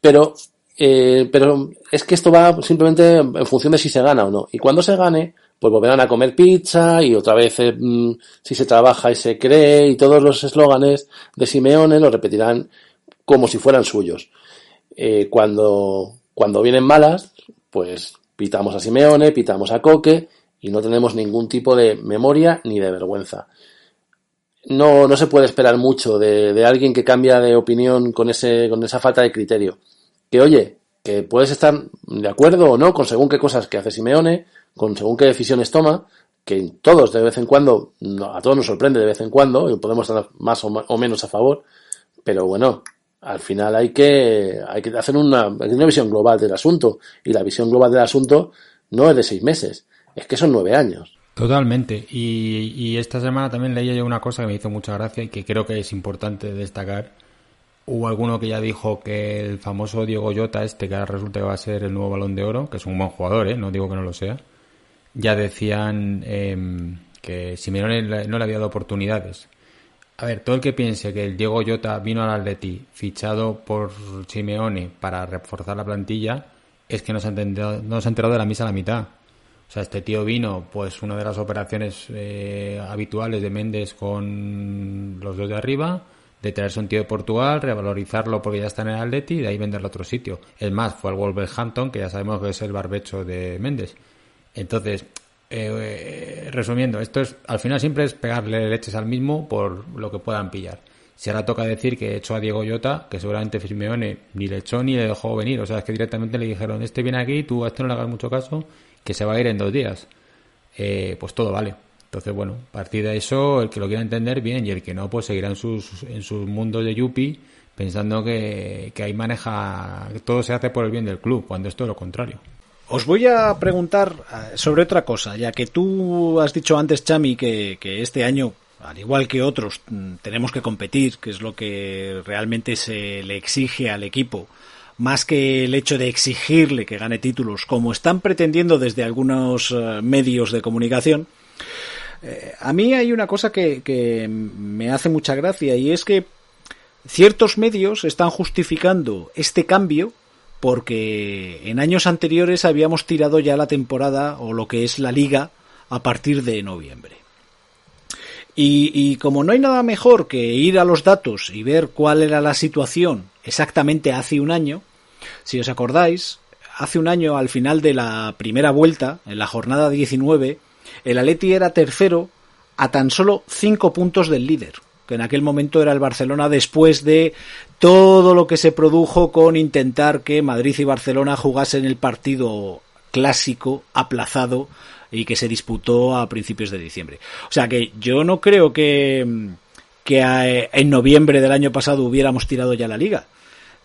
pero eh, pero es que esto va simplemente en función de si se gana o no. Y cuando se gane, pues volverán a comer pizza y otra vez eh, mm, si se trabaja y se cree y todos los eslóganes de Simeone lo repetirán como si fueran suyos. Eh, cuando, cuando vienen malas, pues pitamos a Simeone, pitamos a Coque y no tenemos ningún tipo de memoria ni de vergüenza. No, no se puede esperar mucho de, de alguien que cambia de opinión con, ese, con esa falta de criterio que oye, que puedes estar de acuerdo o no con según qué cosas que hace Simeone, con según qué decisiones toma, que todos de vez en cuando, a todos nos sorprende de vez en cuando, y podemos estar más o, menos a favor, pero bueno, al final hay que, hay que hacer una, una visión global del asunto, y la visión global del asunto no es de seis meses, es que son nueve años. Totalmente. Y, y esta semana también leí yo una cosa que me hizo mucha gracia y que creo que es importante destacar Hubo alguno que ya dijo que el famoso Diego Llota, este que ahora resulta que va a ser el nuevo balón de oro, que es un buen jugador, ¿eh? no digo que no lo sea, ya decían eh, que Simeone no le había dado oportunidades. A ver, todo el que piense que el Diego Llota vino al Atleti fichado por Simeone para reforzar la plantilla, es que no se ha enterado, no se ha enterado de la misa a la mitad. O sea, este tío vino, pues, una de las operaciones eh, habituales de Méndez con los dos de arriba, de traerse un tío de Portugal, revalorizarlo porque ya está en el Atleti y de ahí venderlo a otro sitio. El más fue al Wolverhampton, que ya sabemos que es el barbecho de Méndez. Entonces, eh, resumiendo, esto es, al final siempre es pegarle leches al mismo por lo que puedan pillar. Si ahora toca decir que echó a Diego Llota, que seguramente Firmeone ni le echó ni le dejó venir, o sea, es que directamente le dijeron, este viene aquí, tú a este no le hagas mucho caso, que se va a ir en dos días. Eh, pues todo vale. Entonces, bueno, a partir de eso, el que lo quiera entender, bien, y el que no, pues seguirá en sus, en sus mundos de Yuppie pensando que, que ahí maneja, todo se hace por el bien del club, cuando es todo lo contrario. Os voy a preguntar eh, sobre otra cosa, ya que tú has dicho antes, Chami, que, que este año, al igual que otros, mm, tenemos que competir, que es lo que realmente se le exige al equipo, más que el hecho de exigirle que gane títulos, como están pretendiendo desde algunos eh, medios de comunicación, eh, a mí hay una cosa que, me hace mucha gracia y es que ciertos medios están justificando este cambio porque en años anteriores habíamos tirado ya la temporada o lo que es la liga a partir de noviembre. Y, y, como no hay nada mejor que ir a los datos y ver cuál era la situación exactamente hace un año, si os acordáis, hace un año al final de la primera vuelta, en la jornada 19, el Atleti era tercero a tan solo 5 puntos del líder, que en aquel momento era el Barcelona después de todo lo que se produjo con intentar que Madrid y Barcelona jugasen el partido clásico aplazado y que se disputó a principios de diciembre. O sea que yo no creo que, que en noviembre del año pasado hubiéramos tirado ya la liga,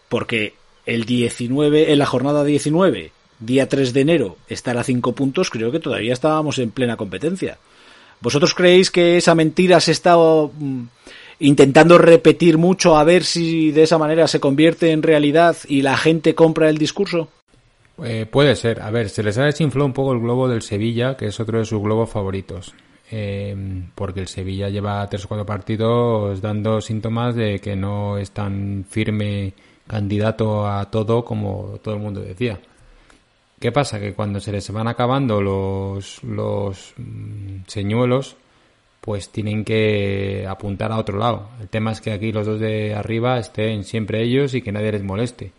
porque el 19, en la jornada 19, día 3 de enero, estar a 5 puntos, creo que todavía estábamos en plena competencia. ¿Vosotros creéis que esa mentira se está mm, intentando repetir mucho a ver si de esa manera se convierte en realidad y la gente compra el discurso? Eh, puede ser. A ver, se les ha desinflado un poco el globo del Sevilla, que es otro de sus globos favoritos. Eh, porque el Sevilla lleva tres o cuatro partidos dando síntomas de que no es tan firme candidato a todo como todo el mundo decía. ¿Qué pasa? Que cuando se les van acabando los, los mm, señuelos, pues tienen que apuntar a otro lado. El tema es que aquí los dos de arriba estén siempre ellos y que nadie les moleste.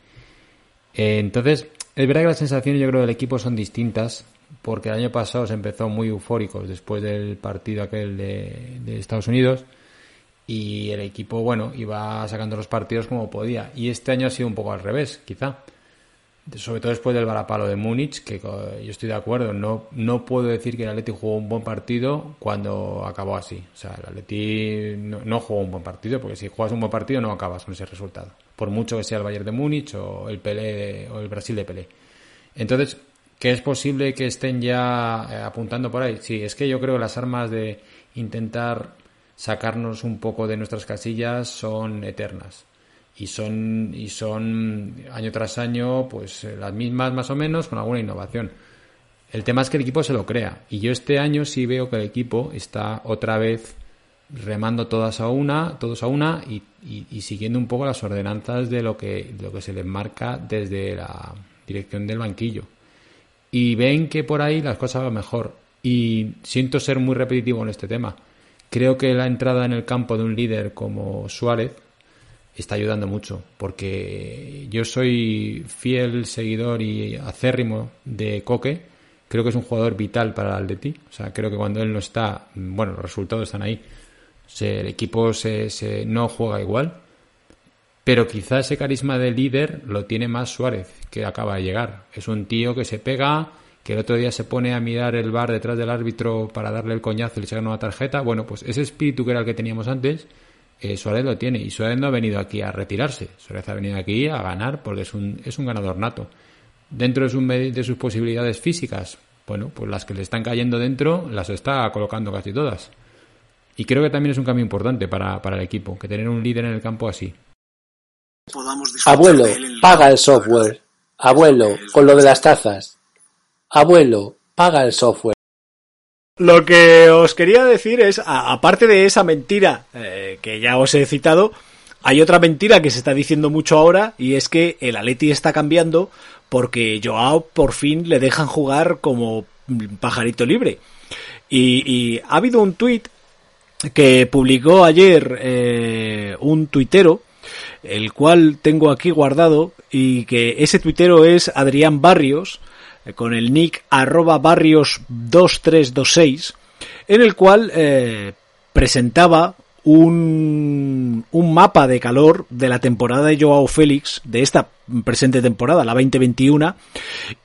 Eh, entonces, es verdad que las sensaciones yo creo del equipo son distintas, porque el año pasado se empezó muy eufóricos después del partido aquel de, de Estados Unidos y el equipo, bueno, iba sacando los partidos como podía. Y este año ha sido un poco al revés, quizá. Sobre todo después del varapalo de Múnich, que yo estoy de acuerdo, no, no puedo decir que el Atleti jugó un buen partido cuando acabó así. O sea, el Atleti no, no jugó un buen partido, porque si juegas un buen partido no acabas con ese resultado. Por mucho que sea el Bayern de Múnich o el Pelé o el Brasil de Pelé. Entonces, ¿que es posible que estén ya eh, apuntando por ahí? Sí, es que yo creo que las armas de intentar sacarnos un poco de nuestras casillas son eternas y son y son año tras año pues eh, las mismas más o menos con alguna innovación. El tema es que el equipo se lo crea y yo este año sí veo que el equipo está otra vez remando todas a una, todos a una y, y, siguiendo un poco las ordenanzas de lo que de lo que se les marca desde la dirección del banquillo. Y ven que por ahí las cosas van mejor. Y siento ser muy repetitivo en este tema Creo que la entrada en el campo de un líder como Suárez está ayudando mucho, porque yo soy fiel seguidor y acérrimo de Coque. Creo que es un jugador vital para el Atleti. O sea, creo que cuando él no está, bueno, los resultados están ahí. el equipo se, se, no juega igual. Pero quizá ese carisma de líder lo tiene más Suárez, que acaba de llegar. Es un tío que se pega, que el otro día se pone a mirar el bar detrás del árbitro para darle el coñazo y le sacan una tarjeta. Bueno, pues ese espíritu que era el que teníamos antes, eh, Suárez lo tiene. Y Suárez no ha venido aquí a retirarse. Suárez ha venido aquí a ganar porque es un, es un ganador nato. Dentro de, sus, de sus posibilidades físicas, bueno, pues las que le están cayendo dentro las está colocando casi todas. Y creo que también es un cambio importante para, para el equipo, que tener un líder en el campo así. Abuelo, paga el software. Abuelo, con lo de las tazas. Abuelo, paga el software. Lo que os quería decir es, aparte de esa mentira eh, que ya os he citado, hay otra mentira que se está diciendo mucho ahora y es que el Atleti está cambiando porque Joao por fin le dejan jugar como pajarito libre. Y, ha habido un tuit que publicó ayer eh, un tuitero, el cual tengo aquí guardado, y que ese tuitero es Adrián Barrios, con el nick arroba barrios 2326, en el cual eh, presentaba un, un mapa de calor de la temporada de Joao Félix, de esta presente temporada, la 2021,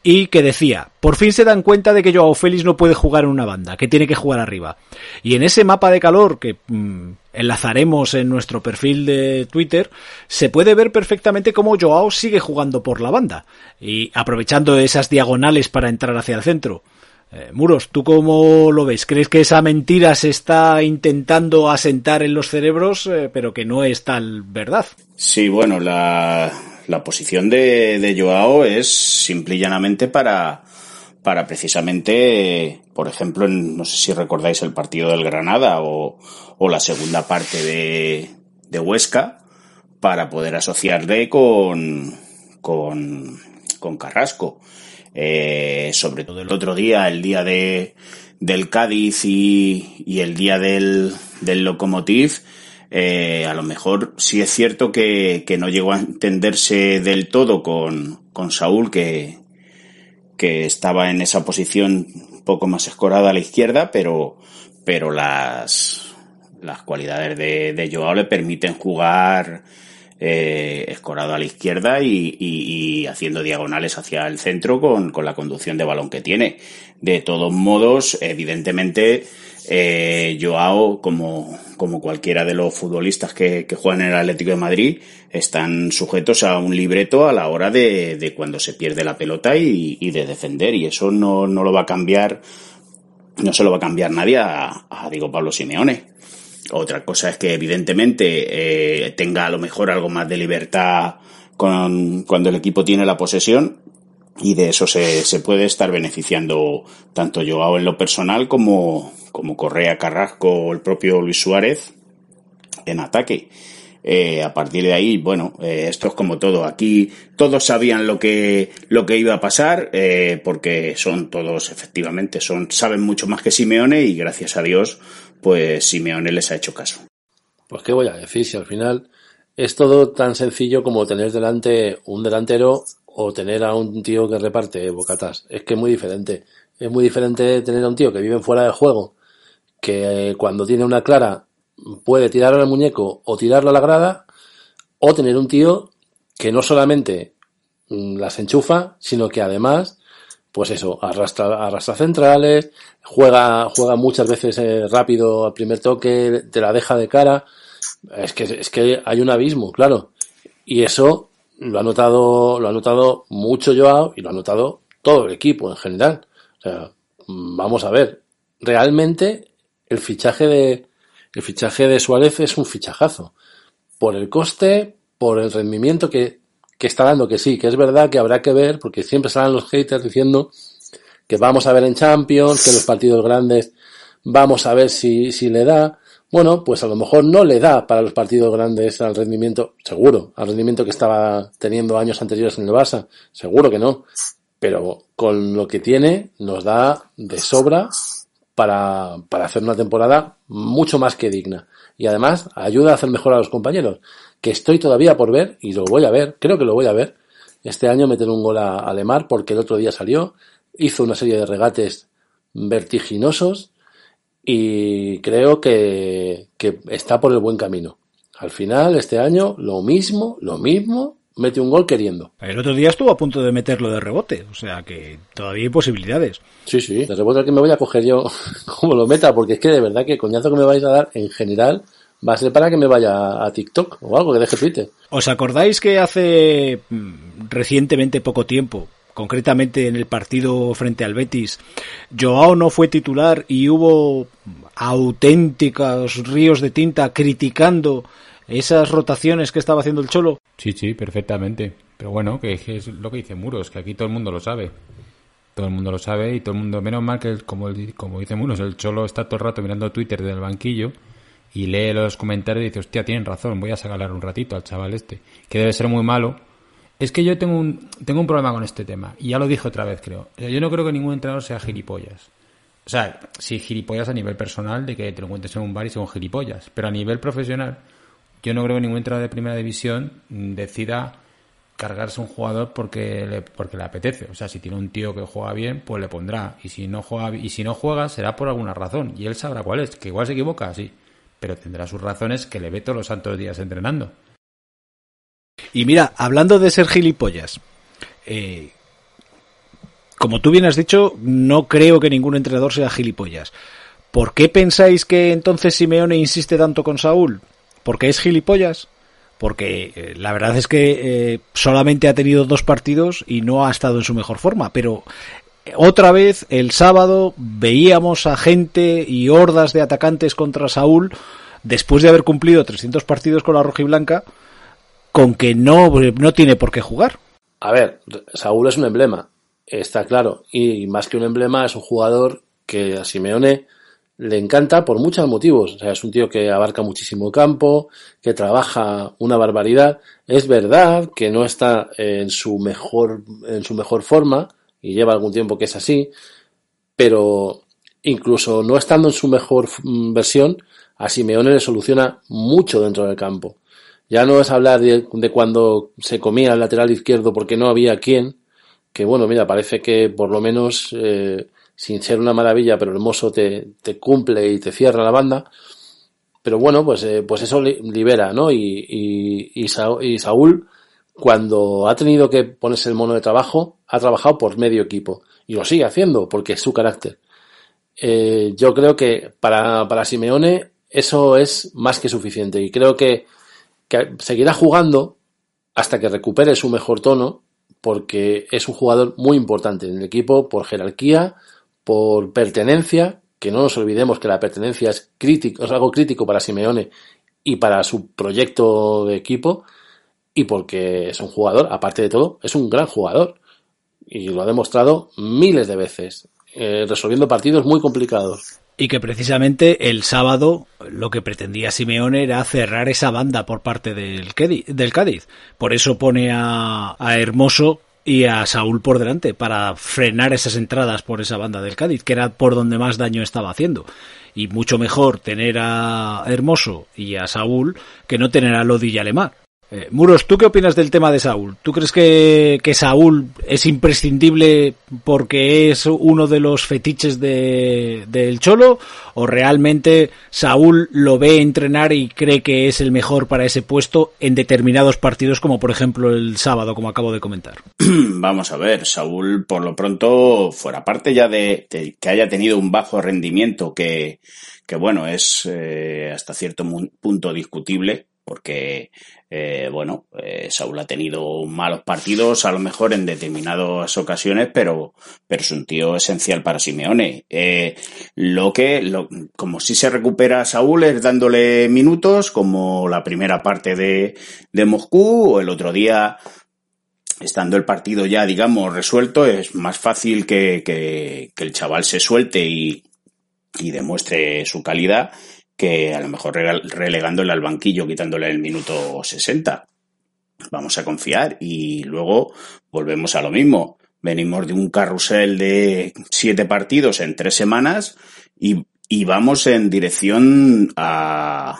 y que decía, por fin se dan cuenta de que Joao Félix no puede jugar en una banda, que tiene que jugar arriba. Y en ese mapa de calor que mm, enlazaremos en nuestro perfil de Twitter, se puede ver perfectamente cómo Joao sigue jugando por la banda, y aprovechando esas diagonales para entrar hacia el centro. Eh, Muros, ¿tú cómo lo ves? ¿Crees que esa mentira se está intentando asentar en los cerebros, eh, pero que no es tal verdad? Sí, bueno, la, la posición de, de, Joao es simple y llanamente para, para precisamente, por ejemplo, no sé si recordáis el partido del Granada o, o la segunda parte de, de Huesca, para poder asociarle con, con, con Carrasco. Eh, sobre todo el otro día, el día de, del Cádiz y, y el día del, del Lokomotiv, eh, a lo mejor sí es cierto que, que, no llegó a entenderse del todo con, con Saúl, que, que estaba en esa posición un poco más escorada a la izquierda, pero, pero las, las cualidades de, de Joao le permiten jugar eh, escorado a la izquierda y, y, y, haciendo diagonales hacia el centro con, con, la conducción de balón que tiene. De todos modos, evidentemente, eh, Joao, como, como cualquiera de los futbolistas que, juegan en el Atlético de Madrid, están sujetos a un libreto a la hora de, de cuando se pierde la pelota y, y, de defender. Y eso no, no lo va a cambiar, no se lo va a cambiar nadie a, a Diego Pablo Simeone. Otra cosa es que evidentemente eh, tenga a lo mejor algo más de libertad con, cuando el equipo tiene la posesión y de eso se, se puede estar beneficiando tanto Joao en lo personal como, como Correa, Carrasco o el propio Luis Suárez en ataque. Eh, a partir de ahí, bueno, eh, esto es como todo. Aquí todos sabían lo que, lo que iba a pasar, eh, porque son todos, efectivamente, son, saben mucho más que Simeone y gracias a Dios, pues Simeone les ha hecho caso. Pues qué voy a decir, si al final es todo tan sencillo como tener delante un delantero o tener a un tío que reparte bocatas. Es que es muy diferente. Es muy diferente tener a un tío que vive fuera de juego, que cuando tiene una clara puede tirarlo al muñeco o tirarlo a la grada, o tener un tío que no solamente las enchufa, sino que además, pues eso, arrastra, arrastra centrales, juega, juega muchas veces eh, rápido al primer toque, te la deja de cara. Es que, es que hay un abismo, claro. Y eso lo ha notado, lo ha notado mucho Joao y lo ha notado todo el equipo en general. O sea, vamos a ver, realmente el fichaje de, el fichaje de Suárez es un fichajazo. Por el coste, por el rendimiento que, que está dando, que sí, que es verdad que habrá que ver, porque siempre salen los haters diciendo que vamos a ver en Champions, que los partidos grandes vamos a ver si, si le da. Bueno, pues a lo mejor no le da para los partidos grandes al rendimiento, seguro, al rendimiento que estaba teniendo años anteriores en el Barça, seguro que no. Pero con lo que tiene nos da de sobra para, para hacer una temporada mucho más que digna. Y además ayuda a hacer mejor a los compañeros, que estoy todavía por ver, y lo voy a ver, creo que lo voy a ver, este año meter un gol a, a Lemar, porque el otro día salió, hizo una serie de regates vertiginosos, y creo que, que está por el buen camino. Al final, este año, lo mismo, lo mismo, mete un gol queriendo. El otro día estuvo a punto de meterlo de rebote, o sea que todavía hay posibilidades. Sí, sí, de rebote que me voy a coger yo como lo meta, porque es que de verdad que el coñazo que me vais a dar en general va a ser para que me vaya a TikTok o algo que deje Twitter. ¿Os acordáis que hace mm, recientemente poco tiempo, concretamente en el partido frente al Betis, Joao no fue titular y hubo auténticos ríos de tinta criticando esas rotaciones que estaba haciendo el Cholo. Sí, sí, perfectamente. Pero bueno, que es lo que dice Muros, que aquí todo el mundo lo sabe. Todo el mundo lo sabe y todo el mundo, menos mal que, como, como dice Muros, el Cholo está todo el rato mirando Twitter del banquillo y lee los comentarios y dice, hostia, tienen razón, voy a sacarle un ratito al chaval este, que debe ser muy malo. Es que yo tengo un, tengo un problema con este tema, y ya lo dije otra vez, creo. Yo no creo que ningún entrenador sea gilipollas. O sea, sí, gilipollas a nivel personal, de que te lo encuentres en un bar y son gilipollas, pero a nivel profesional, yo no creo que ningún entrenador de primera división decida cargarse un jugador porque le, porque le apetece. O sea, si tiene un tío que juega bien, pues le pondrá. Y si no juega, y si no juega, será por alguna razón. Y él sabrá cuál es. Que igual se equivoca, sí. Pero tendrá sus razones que le ve todos los santos días entrenando. Y mira, hablando de ser gilipollas, eh, como tú bien has dicho, no creo que ningún entrenador sea gilipollas. ¿Por qué pensáis que entonces Simeone insiste tanto con Saúl? porque es gilipollas, porque eh, la verdad es que eh, solamente ha tenido dos partidos y no ha estado en su mejor forma, pero otra vez el sábado veíamos a gente y hordas de atacantes contra Saúl después de haber cumplido 300 partidos con la y blanca con que no, no tiene por qué jugar. A ver, Saúl es un emblema, está claro, y más que un emblema es un jugador que a Simeone le encanta por muchos motivos. O sea, es un tío que abarca muchísimo campo, que trabaja una barbaridad. Es verdad que no está en su mejor, en su mejor forma, y lleva algún tiempo que es así, pero incluso no estando en su mejor mm, versión, a Simeone le soluciona mucho dentro del campo. Ya no es hablar de, cuando se comía el lateral izquierdo porque no había quien, que bueno, mira, parece que por lo menos, eh, sin ser una maravilla, pero hermoso, te, te cumple y te cierra la banda. Pero bueno, pues, eh, pues eso libera, ¿no? Y, y, y, Saúl, cuando ha tenido que ponerse el mono de trabajo, ha trabajado por medio equipo. Y lo sigue haciendo, porque es su carácter. Eh, yo creo que para, para Simeone eso es más que suficiente. Y creo que, que seguirá jugando hasta que recupere su mejor tono, porque es un jugador muy importante en el equipo por jerarquía, por pertenencia, que no nos olvidemos que la pertenencia es crítico, es algo crítico para Simeone y para su proyecto de equipo, y porque es un jugador, aparte de todo, es un gran jugador. Y lo ha demostrado miles de veces, eh, resolviendo partidos muy complicados. Y que precisamente el sábado lo que pretendía Simeone era cerrar esa banda por parte del Cádiz. Por eso pone a, Hermoso y a Saúl por delante para frenar esas entradas por esa banda del Cádiz, que era por donde más daño estaba haciendo. Y mucho mejor tener a Hermoso y a Saúl que no tener a Lodi y a Lemar. Eh, Muros, ¿tú qué opinas del tema de Saúl? ¿Tú crees que, que, Saúl es imprescindible porque es uno de los fetiches del de, Cholo? ¿O realmente Saúl lo ve entrenar y cree que es el mejor para ese puesto en determinados partidos, como por ejemplo el sábado, como acabo de comentar? Vamos a ver, Saúl, por lo pronto, fuera parte ya de, que haya tenido un bajo rendimiento que, que bueno, es eh, hasta cierto punto discutible, porque eh, bueno, eh, Saúl ha tenido malos partidos, a lo mejor en determinadas ocasiones, pero, pero es un tío esencial para Simeone. Eh, lo que, lo, como si se recupera Saúl es dándole minutos, como la primera parte de, de Moscú, o el otro día, estando el partido ya, digamos, resuelto, es más fácil que, que, que el chaval se suelte y, y demuestre su calidad que a lo mejor relegándole al banquillo, quitándole el minuto 60. Vamos a confiar y luego volvemos a lo mismo. Venimos de un carrusel de siete partidos en tres semanas y, y vamos en dirección a,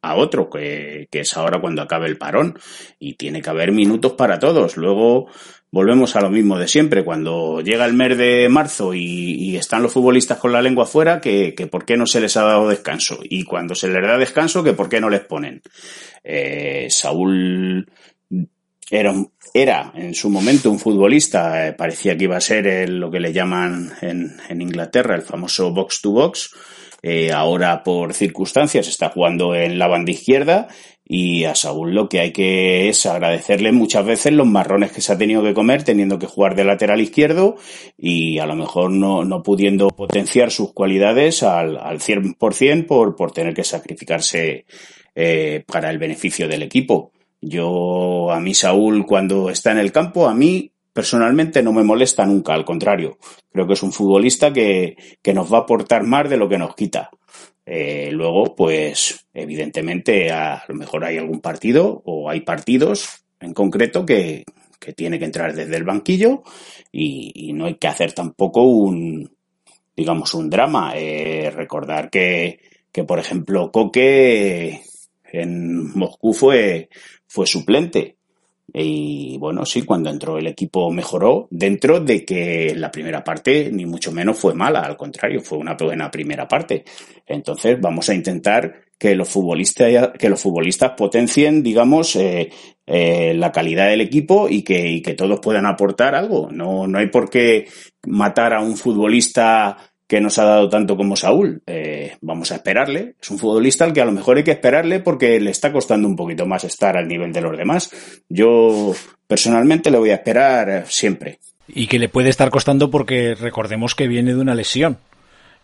a otro, que, que, es ahora cuando acabe el parón. Y tiene que haber minutos para todos. Luego volvemos a lo mismo de siempre. Cuando llega el mes de marzo y, están los futbolistas con la lengua fuera, que, que, por qué no se les ha dado descanso. Y cuando se les da descanso, que por qué no les ponen. Eh, Saúl era, era en su momento un futbolista, eh, parecía que iba a ser lo que le llaman en, en, Inglaterra el famoso box to box. Eh, ahora por circunstancias está jugando en la banda izquierda y a Saúl lo que hay que es agradecerle muchas veces los marrones que se ha tenido que comer teniendo que jugar de lateral izquierdo y a lo mejor no, no pudiendo potenciar sus cualidades al, al 100% por, por tener que sacrificarse eh, para el beneficio del equipo. Yo, a mí Saúl, cuando está en el campo, a mí personalmente no me molesta nunca, al contrario. Creo que es un futbolista que, que nos va a aportar más de lo que nos quita. Eh, luego, pues, evidentemente, a lo mejor hay algún partido o hay partidos en concreto que, que tiene que entrar desde el banquillo y, y, no hay que hacer tampoco un, digamos, un drama. Eh, recordar que, que, por ejemplo, Coque en Moscú fue, fue suplente y bueno, sí, cuando entró el equipo mejoró dentro de que la primera parte ni mucho menos fue mala, al contrario, fue una buena primera parte. Entonces vamos a intentar que los futbolistas, que los futbolistas potencien, digamos, eh, eh, la calidad del equipo y que, y que todos puedan aportar algo. No, no hay por qué matar a un futbolista que nos ha dado tanto como Saúl. Eh, vamos a esperarle. Es un futbolista al que a lo mejor hay que esperarle porque le está costando un poquito más estar al nivel de los demás. Yo personalmente le voy a esperar siempre. Y que le puede estar costando porque recordemos que viene de una lesión.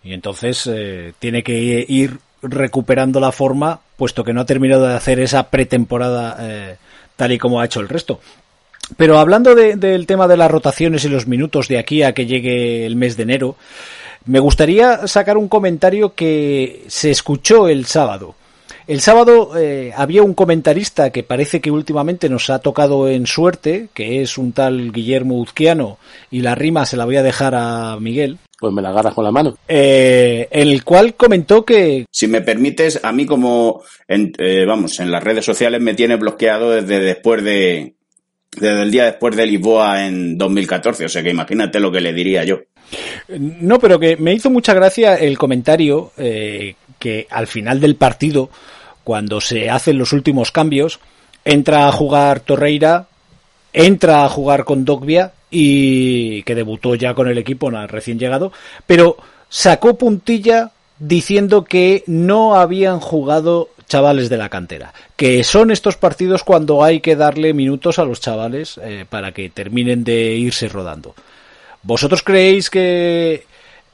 Y entonces eh, tiene que ir recuperando la forma, puesto que no ha terminado de hacer esa pretemporada eh, tal y como ha hecho el resto. Pero hablando del tema de las rotaciones y los minutos de aquí a que llegue el mes de enero, me gustaría sacar un comentario que se escuchó el sábado. El sábado eh, había un comentarista que parece que últimamente nos ha tocado en suerte, que es un tal Guillermo Uzquiano, y la rima se la voy a dejar a Miguel. Pues me la agarras con la mano. Eh, el cual comentó que... Si me permites, a mí como, en, eh, vamos, en las redes sociales me tiene bloqueado desde después de, desde el día después de Lisboa en 2014, o sea que imagínate lo que le diría yo. No, pero que me hizo mucha gracia el comentario eh, que al final del partido, cuando se hacen los últimos cambios, entra a jugar Torreira, entra a jugar con Dogbia y que debutó ya con el equipo recién llegado, pero sacó puntilla diciendo que no habían jugado chavales de la cantera, que son estos partidos cuando hay que darle minutos a los chavales eh, para que terminen de irse rodando. ¿Vosotros creéis que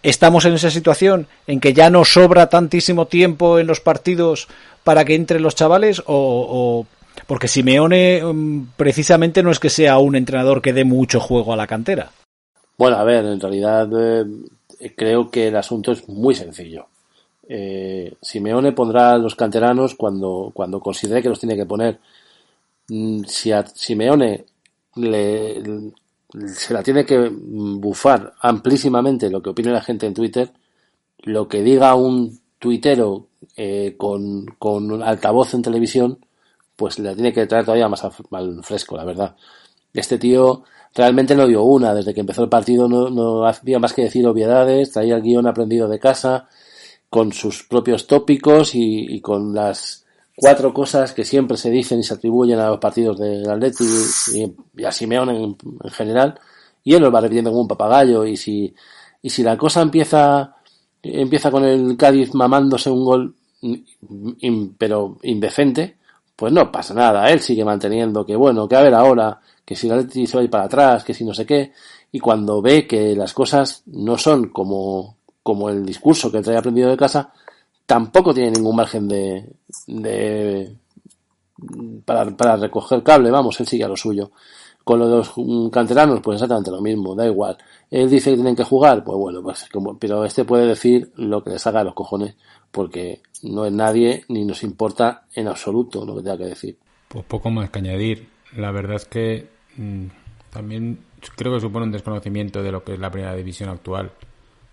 estamos en esa situación en que ya no sobra tantísimo tiempo en los partidos para que entren los chavales o, porque Simeone mm, precisamente no es que sea un entrenador que dé mucho juego a la cantera? Bueno, a ver, en realidad eh, creo que el asunto es muy sencillo. Eh, Simeone pondrá a los canteranos cuando, cuando considere que los tiene que poner. Mm, si a Simeone le, se la tiene que bufar amplísimamente lo que opine la gente en Twitter, lo que diga un tuitero eh, con, con altavoz en televisión, pues le tiene que traer todavía más al fresco, la verdad. Este tío realmente no dio una, desde que empezó el partido no, no había más que decir obviedades, traía el guion aprendido de casa, con sus propios tópicos y, y con las cuatro cosas que siempre se dicen y se atribuyen a los partidos del Atleti y, y a Simeone en, en, general, y él lo va repitiendo como un papagayo, y si, y si la cosa empieza, empieza con el Cádiz mamándose un gol, in, pero indecente, pues no pasa nada, él sigue manteniendo que bueno, que a ver ahora, que si el Atleti se va a ir para atrás, que si no sé qué, y cuando ve que las cosas no son como, como el discurso que trae aprendido de casa, tampoco tiene ningún margen de, de para, recoger cable, vamos, él sigue a lo suyo. Con los canteranos, pues exactamente lo mismo, da igual. Él dice que tienen que jugar, pues bueno, pues como, pero este puede decir lo que les haga a los cojones, porque no es nadie ni nos importa en absoluto lo que tenga que decir. Pues poco más que añadir. La verdad es que mmm, también creo que supone un desconocimiento de lo que es la primera división actual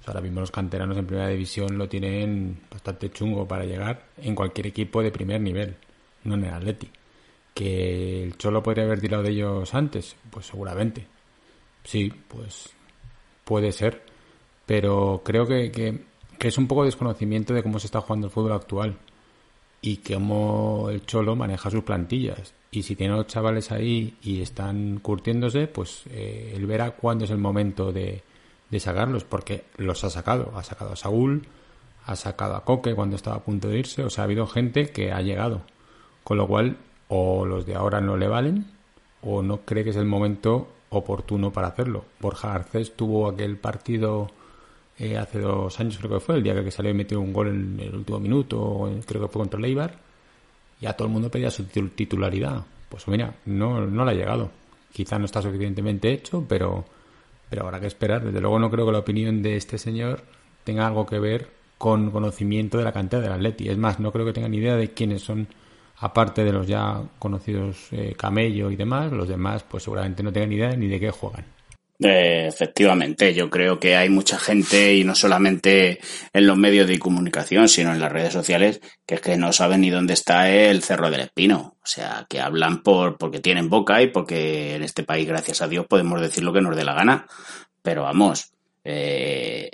ahora mismo los canteranos en primera división lo tienen bastante chungo para llegar en cualquier equipo de primer nivel, no en el Atleti. Que el Cholo podría haber tirado de ellos antes, pues seguramente. Sí, pues puede ser. Pero creo que, que, es un poco desconocimiento de cómo se está jugando el fútbol actual y cómo el Cholo maneja sus plantillas. Y si tiene los chavales ahí y están curtiéndose, pues eh, él verá cuándo es el momento de, de sacarlos, porque los ha sacado. Ha sacado a Saúl, ha sacado a Coque cuando estaba a punto de irse, o sea, ha habido gente que ha llegado. Con lo cual, o los de ahora no le valen, o no cree que es el momento oportuno para hacerlo. Borja Garcés tuvo aquel partido eh, hace dos años, creo que fue, el día que salió y metió un gol en el último minuto, creo que fue contra el Eibar, y a todo el mundo pedía su titularidad. Pues mira, no, no le ha llegado. Quizá no está suficientemente hecho, pero pero habrá que esperar. Desde luego no creo que la opinión de este señor tenga algo que ver con conocimiento de la cantidad del Atleti. Es más, no creo que tenga ni idea de quiénes son, aparte de los ya conocidos eh, Camello y demás, los demás pues seguramente no tengan idea ni de qué juegan. Eh, efectivamente, yo creo que hay mucha gente y no solamente en los medios de comunicación, sino en las redes sociales, que es que no saben ni dónde está el Cerro del Espino. O sea, que hablan por porque tienen boca y porque en este país, gracias a Dios, podemos decir lo que nos dé la gana. Pero vamos, eh,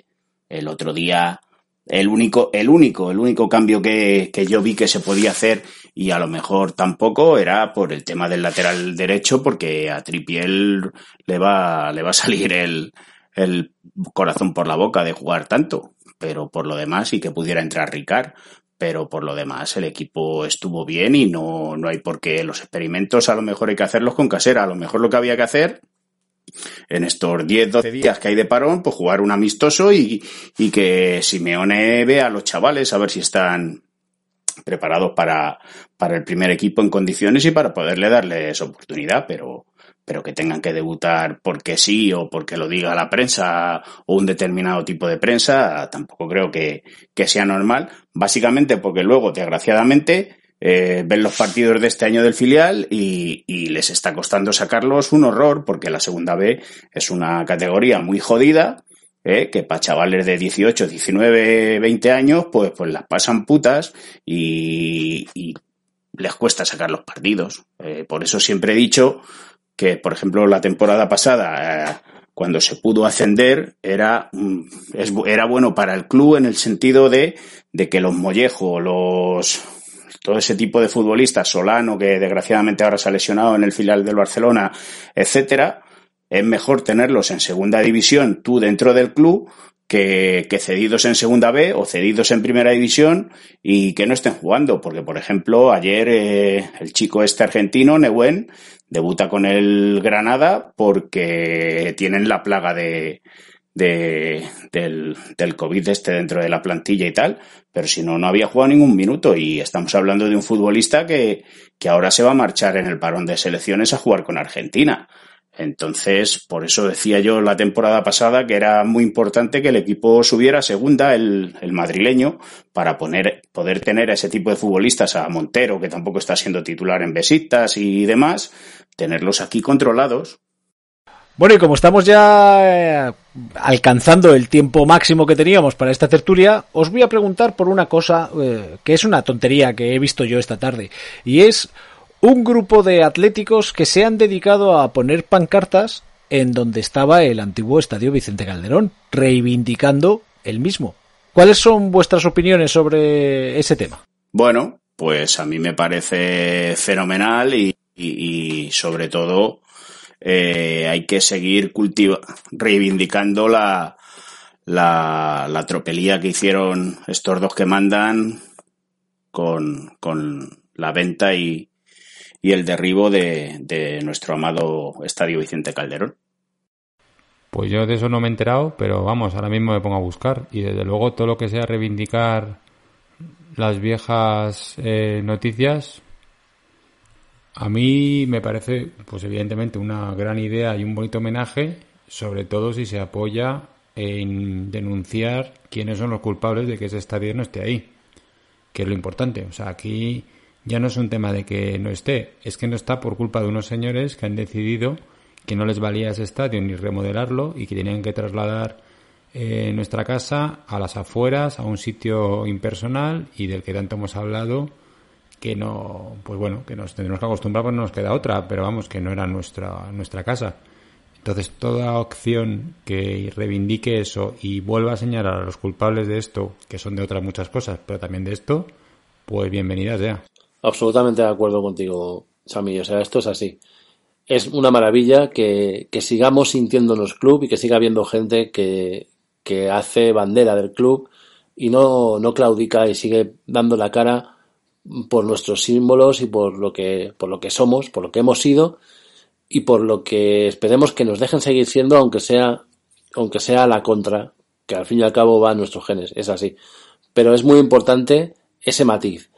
el otro día el único, el único, el único cambio que, que, yo vi que se podía hacer y a lo mejor tampoco era por el tema del lateral derecho porque a Tripiel le va, le va a salir el, el corazón por la boca de jugar tanto, pero por lo demás y que pudiera entrar Ricard. Pero por lo demás el equipo estuvo bien y no, no hay por qué los experimentos a lo mejor hay que hacerlos con casera. A lo mejor lo que había que hacer en estos 10, 12 días que hay de parón, pues jugar un amistoso y, y que Simeone vea a los chavales a ver si están preparados para, para el primer equipo en condiciones y para poderle darles oportunidad, pero, pero que tengan que debutar porque sí o porque lo diga la prensa o un determinado tipo de prensa, tampoco creo que, que sea normal, básicamente porque luego, desgraciadamente, eh, ven los partidos de este año del filial y, y, les está costando sacarlos. Un horror porque la segunda B es una categoría muy jodida ¿eh? que para chavales de 18, 19, 20 años, pues, pues las pasan putas y, les cuesta sacar los partidos. Eh, por eso siempre he dicho que, por ejemplo, la temporada pasada, eh, cuando se pudo ascender, era, mm, era bueno para el club en el sentido de, de que los mollejos, los, todo ese tipo de futbolistas, Solano, que desgraciadamente ahora se ha lesionado en el filial del Barcelona, etcétera, es mejor tenerlos en segunda división tú dentro del club que, que, cedidos en segunda B o cedidos en primera división y que no estén jugando. Porque, por ejemplo, ayer eh, el chico este argentino, Neuen, debuta con el Granada porque tienen la plaga de, de, del, del COVID este dentro de la plantilla y tal, pero si no, no había jugado ningún minuto y estamos hablando de un futbolista que, que ahora se va a marchar en el parón de selecciones a jugar con Argentina. Entonces, por eso decía yo la temporada pasada que era muy importante que el equipo subiera a segunda, el, madrileño, para poner, poder tener a ese tipo de futbolistas, a Montero, que tampoco está siendo titular en Besitas y demás, tenerlos aquí controlados. Bueno, y como estamos ya eh, alcanzando el tiempo máximo que teníamos para esta tertulia, os voy a preguntar por una cosa eh, que es una tontería que he visto yo esta tarde, y es un grupo de atléticos que se han dedicado a poner pancartas en donde estaba el antiguo estadio Vicente Calderón, reivindicando el mismo. ¿Cuáles son vuestras opiniones sobre ese tema? Bueno, pues a mí me parece fenomenal y, y, y sobre todo eh, hay que seguir cultiva reivindicando la, la, la tropelía que hicieron estos dos que mandan con, con la venta y, y el derribo de, nuestro amado Estadio Vicente Calderón. Pues yo de eso no me he enterado, pero vamos, ahora mismo me pongo a buscar. Y desde luego todo lo que sea reivindicar las viejas eh, noticias, a mí me parece, pues evidentemente, una gran idea y un bonito homenaje, sobre todo si se apoya en denunciar quiénes son los culpables de que ese estadio no esté ahí, que es lo importante. O sea, aquí ya no es un tema de que no esté, es que no está por culpa de unos señores que han decidido que no les valía ese estadio ni remodelarlo y que tenían que trasladar eh, nuestra casa a las afueras, a un sitio impersonal y del que tanto hemos hablado que no, pues bueno, que nos tendremos que acostumbrar, pues no nos queda otra, pero vamos, que no era nuestra, nuestra casa. Entonces, toda opción que reivindique eso y vuelva a señalar a los culpables de esto, que son de otras muchas cosas, pero también de esto, pues bienvenidas ya. Absolutamente de acuerdo contigo, Sami. O sea, esto es así. Es una maravilla que, que sigamos sintiéndonos club y que siga habiendo gente que, que hace bandera del club y no, no claudica y sigue dando la cara por nuestros símbolos y por lo que, por lo que somos, por lo que hemos sido y por lo que esperemos que nos dejen seguir siendo, aunque sea, aunque sea la contra, que al fin y al cabo va a nuestros genes, es así. Pero es muy importante ese matiz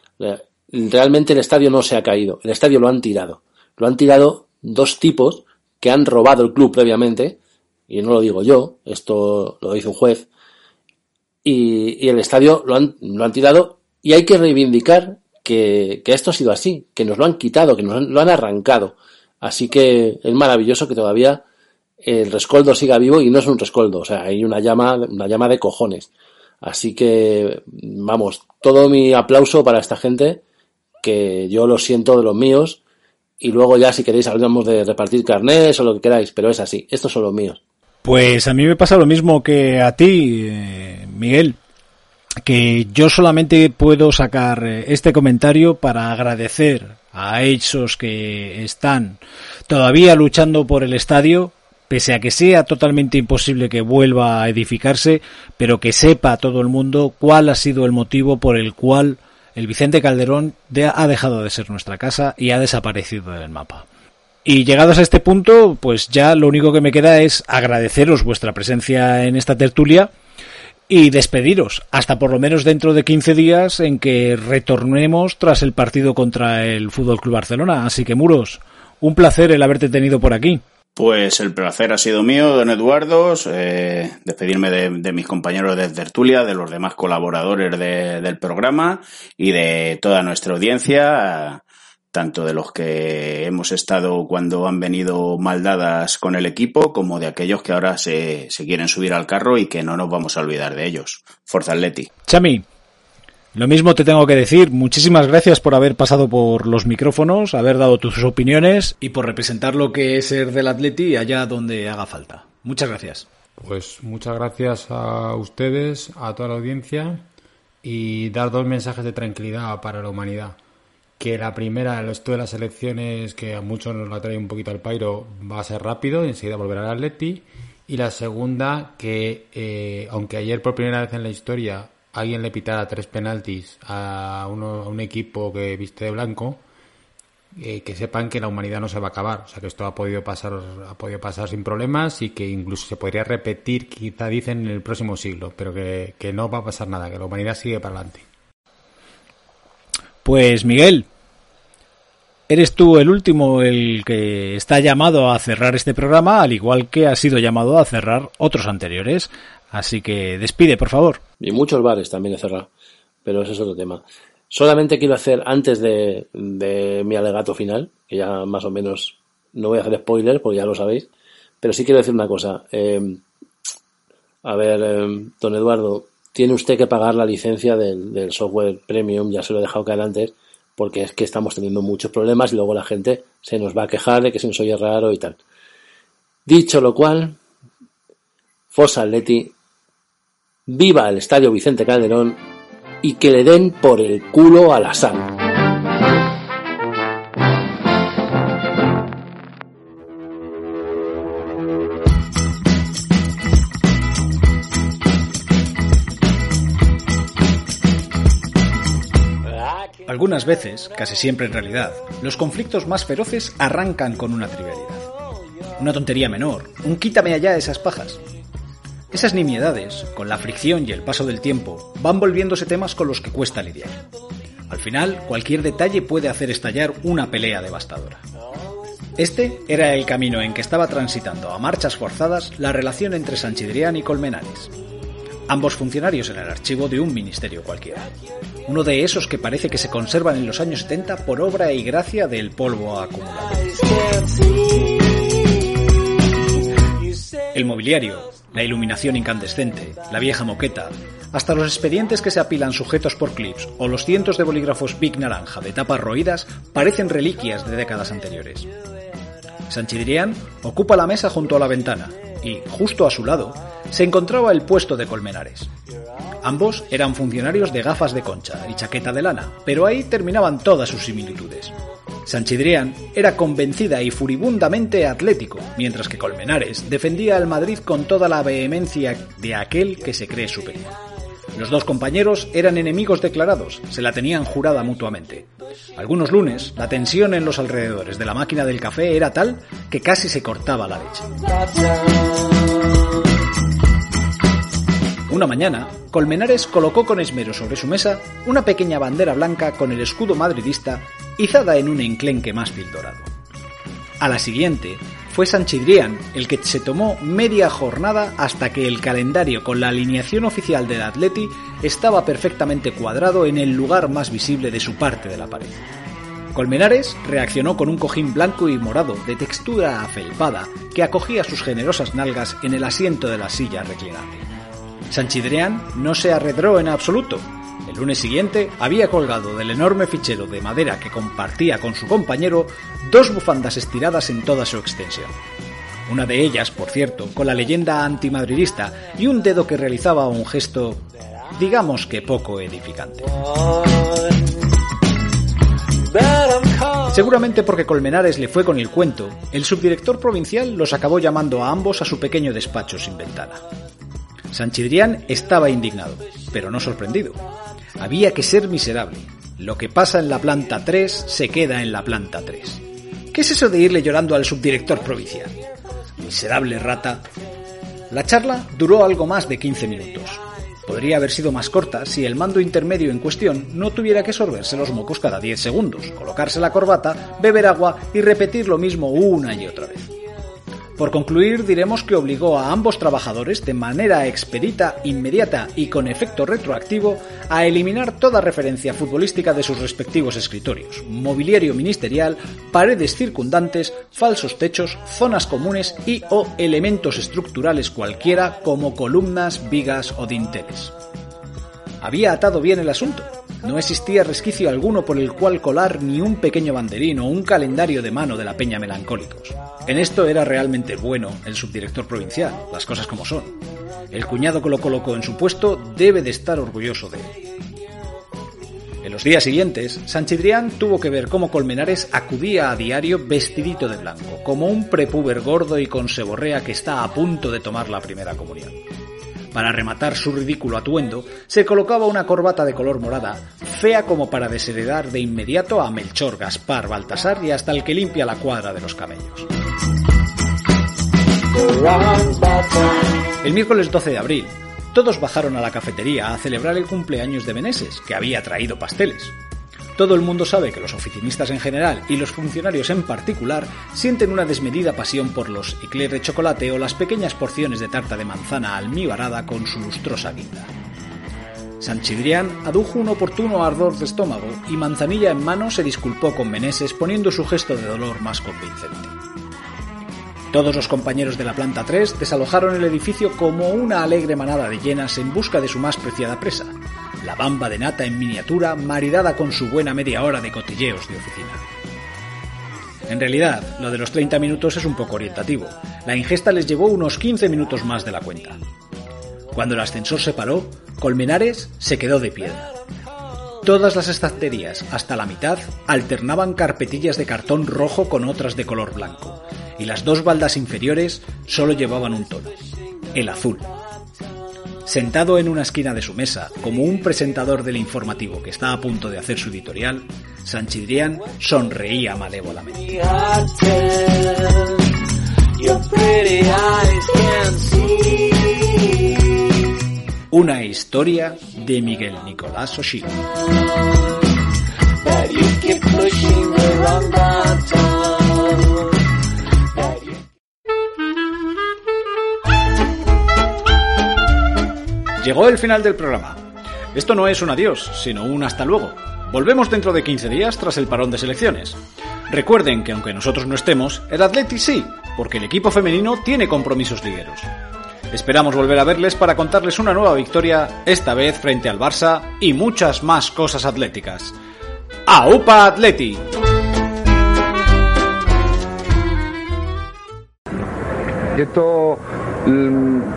realmente el estadio no se ha caído, el estadio lo han tirado. Lo han tirado dos tipos que han robado el club previamente, y no lo digo yo, esto lo dice un juez, y, el estadio lo han, lo han tirado y hay que reivindicar que, que, esto ha sido así, que nos lo han quitado, que nos lo han arrancado. Así que es maravilloso que todavía el rescoldo siga vivo y no es un rescoldo, o sea, hay una llama, una llama de cojones. Así que, vamos, todo mi aplauso para esta gente que yo lo siento de los míos y luego ya si queréis hablamos de repartir carnés o lo que queráis, pero es así, estos son los míos. Pues a mí me pasa lo mismo que a ti, eh, Miguel, que yo solamente puedo sacar eh, este comentario para agradecer a esos que están todavía luchando por el estadio, pese a que sea totalmente imposible que vuelva a edificarse, pero que sepa todo el mundo cuál ha sido el motivo por el cual el Vicente Calderón ha dejado de ser nuestra casa y ha desaparecido del mapa. Y llegados a este punto, pues ya lo único que me queda es agradeceros vuestra presencia en esta tertulia y despediros hasta por lo menos dentro de 15 días en que retornemos tras el partido contra el Fútbol Club Barcelona. Así que muros, Un placer el haberte tenido por aquí. Pues el placer ha sido mío, don Eduardo, eh, despedirme de, mis compañeros de tertulia, de los demás colaboradores del programa y de toda nuestra audiencia, tanto de los que hemos estado cuando han venido maldadas con el equipo, como de aquellos que ahora se, se quieren subir al carro y que no nos vamos a olvidar de ellos. Forza Atleti. Chami, lo mismo te tengo que decir, muchísimas gracias por haber pasado por los micrófonos, haber dado tus opiniones y por representar lo que es ser del Atleti allá donde haga falta. Muchas gracias. Pues muchas gracias a ustedes, a toda la audiencia y dar dos mensajes de tranquilidad para la humanidad. Que la primera, esto de las elecciones, que a muchos nos la trae un poquito al pairo, va a ser rápido, enseguida volverá al Atleti. Y la segunda, que eh, aunque ayer por primera vez en la historia alguien le pitara tres penaltis a, uno, a un equipo que viste de blanco, eh, que sepan que la humanidad no se va a acabar. O sea, que esto ha podido pasar, ha podido pasar sin problemas y que incluso se podría repetir, quizá dicen, en el próximo siglo, pero que, que no va a pasar nada, que la humanidad sigue para adelante. Pues Miguel, eres tú el último el que está llamado a cerrar este programa, al igual que ha sido llamado a cerrar otros anteriores. Así que despide, por favor. Y muchos bares también he cerrado, pero ese es otro tema. Solamente quiero hacer, antes de, mi alegato final, que ya más o menos no voy a hacer spoiler porque ya lo sabéis, pero sí quiero decir una cosa. Eh, a ver, eh, don Eduardo, tiene usted que pagar la licencia del, software premium, ya se lo he dejado caer antes, porque es que estamos teniendo muchos problemas y luego la gente se nos va a quejar de que se nos oye raro y tal. Dicho lo cual, Fosa viva el Estadio Vicente Calderón y que le den por el culo a la sal. Algunas veces, casi siempre en realidad, los conflictos más feroces arrancan con una trivialidad. Una tontería menor, un quítame allá esas pajas, esas nimiedades, con la fricción y el paso del tiempo, van volviéndose temas con los que cuesta lidiar. Al final, cualquier detalle puede hacer estallar una pelea devastadora. Este era el camino en que estaba transitando a marchas forzadas la relación entre Sanchidrián y Colmenares. Ambos funcionarios en el archivo de un ministerio cualquiera. Uno de esos que parece que se conservan en los años 70 por obra y gracia del polvo acumulado. El mobiliario, la iluminación incandescente, la vieja moqueta, hasta los expedientes que se apilan sujetos por clips o los cientos de bolígrafos Big Naranja de tapas roídas parecen reliquias de décadas anteriores. Sanchidrián ocupa la mesa junto a la ventana y, justo a su lado, se encontraba el puesto de Colmenares. Ambos eran funcionarios de gafas de concha y chaqueta de lana, pero ahí terminaban todas sus similitudes. Sanchidrián era convencida y furibundamente atlético, mientras que Colmenares defendía al Madrid con toda la vehemencia de aquel que se cree superior. Los dos compañeros eran enemigos declarados, se la tenían jurada mutuamente. Algunos lunes, la tensión en los alrededores de la máquina del café era tal que casi se cortaba la leche. Una mañana, Colmenares colocó con esmero sobre su mesa una pequeña bandera blanca con el escudo madridista izada en un enclenque mástil dorado. A la siguiente, fue Sanchidrián el que se tomó media jornada hasta que el calendario con la alineación oficial del Atleti estaba perfectamente cuadrado en el lugar más visible de su parte de la pared. Colmenares reaccionó con un cojín blanco y morado de textura afelpada que acogía sus generosas nalgas en el asiento de la silla reclinante. Sanchidrián no se arredró en absoluto, el lunes siguiente había colgado del enorme fichero de madera que compartía con su compañero dos bufandas estiradas en toda su extensión. Una de ellas, por cierto, con la leyenda antimadridista y un dedo que realizaba un gesto, digamos que poco edificante. Seguramente porque Colmenares le fue con el cuento, el subdirector provincial los acabó llamando a ambos a su pequeño despacho sin ventana. Sanchidrián estaba indignado, pero no sorprendido. Había que ser miserable. Lo que pasa en la planta 3 se queda en la planta 3. ¿Qué es eso de irle llorando al subdirector provincial? Miserable rata. La charla duró algo más de 15 minutos. Podría haber sido más corta si el mando intermedio en cuestión no tuviera que sorberse los mocos cada 10 segundos, colocarse la corbata, beber agua y repetir lo mismo una y otra vez. Por concluir, diremos que obligó a ambos trabajadores de manera expedita, inmediata y con efecto retroactivo a eliminar toda referencia futbolística de sus respectivos escritorios, mobiliario ministerial, paredes circundantes, falsos techos, zonas comunes y o elementos estructurales cualquiera como columnas, vigas o dinteles. Había atado bien el asunto, no existía resquicio alguno por el cual colar ni un pequeño banderín o un calendario de mano de la Peña Melancólicos. En esto era realmente bueno el subdirector provincial, las cosas como son. El cuñado que lo colocó en su puesto debe de estar orgulloso de él. En los días siguientes, Sanchidrián tuvo que ver cómo Colmenares acudía a diario vestidito de blanco, como un prepuber gordo y con seborrea que está a punto de tomar la primera comunión. Para rematar su ridículo atuendo, se colocaba una corbata de color morada, fea como para desheredar de inmediato a Melchor, Gaspar, Baltasar y hasta el que limpia la cuadra de los camellos. El miércoles 12 de abril, todos bajaron a la cafetería a celebrar el cumpleaños de Meneses, que había traído pasteles. Todo el mundo sabe que los oficinistas en general y los funcionarios en particular sienten una desmedida pasión por los eclairs de chocolate o las pequeñas porciones de tarta de manzana almibarada con su lustrosa guinda. Sanchidrián adujo un oportuno ardor de estómago y manzanilla en mano se disculpó con Meneses poniendo su gesto de dolor más convincente. Todos los compañeros de la planta 3 desalojaron el edificio como una alegre manada de llenas en busca de su más preciada presa, la bamba de nata en miniatura maridada con su buena media hora de cotilleos de oficina. En realidad, lo de los 30 minutos es un poco orientativo. La ingesta les llevó unos 15 minutos más de la cuenta. Cuando el ascensor se paró, Colmenares se quedó de piedra. Todas las estanterías, hasta la mitad, alternaban carpetillas de cartón rojo con otras de color blanco, y las dos baldas inferiores solo llevaban un tono, el azul. Sentado en una esquina de su mesa, como un presentador del informativo que está a punto de hacer su editorial, Sanchidrián sonreía malévolamente. Una historia de Miguel Nicolás Oshiro. Llegó el final del programa. Esto no es un adiós, sino un hasta luego. Volvemos dentro de 15 días tras el parón de selecciones. Recuerden que aunque nosotros no estemos, el Atleti sí, porque el equipo femenino tiene compromisos ligueros. Esperamos volver a verles para contarles una nueva victoria, esta vez frente al Barça y muchas más cosas atléticas. ¡Aupa Atleti!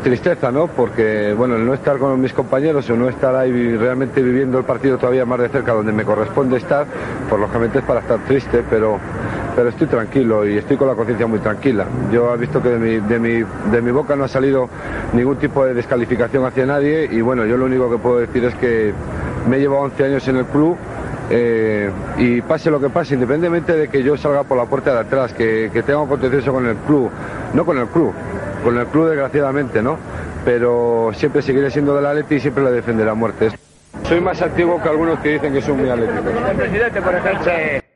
Tristeza, ¿no? Porque, bueno, el no estar con mis compañeros o no estar ahí realmente viviendo el partido todavía más de cerca donde me corresponde estar, por lógicamente es para estar triste, pero, pero estoy tranquilo y estoy con la conciencia muy tranquila. Yo he visto que de mi, de, mi, de mi boca no ha salido ningún tipo de descalificación hacia nadie y, bueno, yo lo único que puedo decir es que me he llevado 11 años en el club. eh, y pase lo que pase, independientemente de que yo salga por la puerta de atrás, que, que tenga un con el club, no con el club, con el club desgraciadamente, ¿no? Pero siempre seguiré siendo del Atleti y siempre le defenderé a muerte. Soy más antiguo que algunos que dicen que son muy atléticos. Presidente, por ejemplo.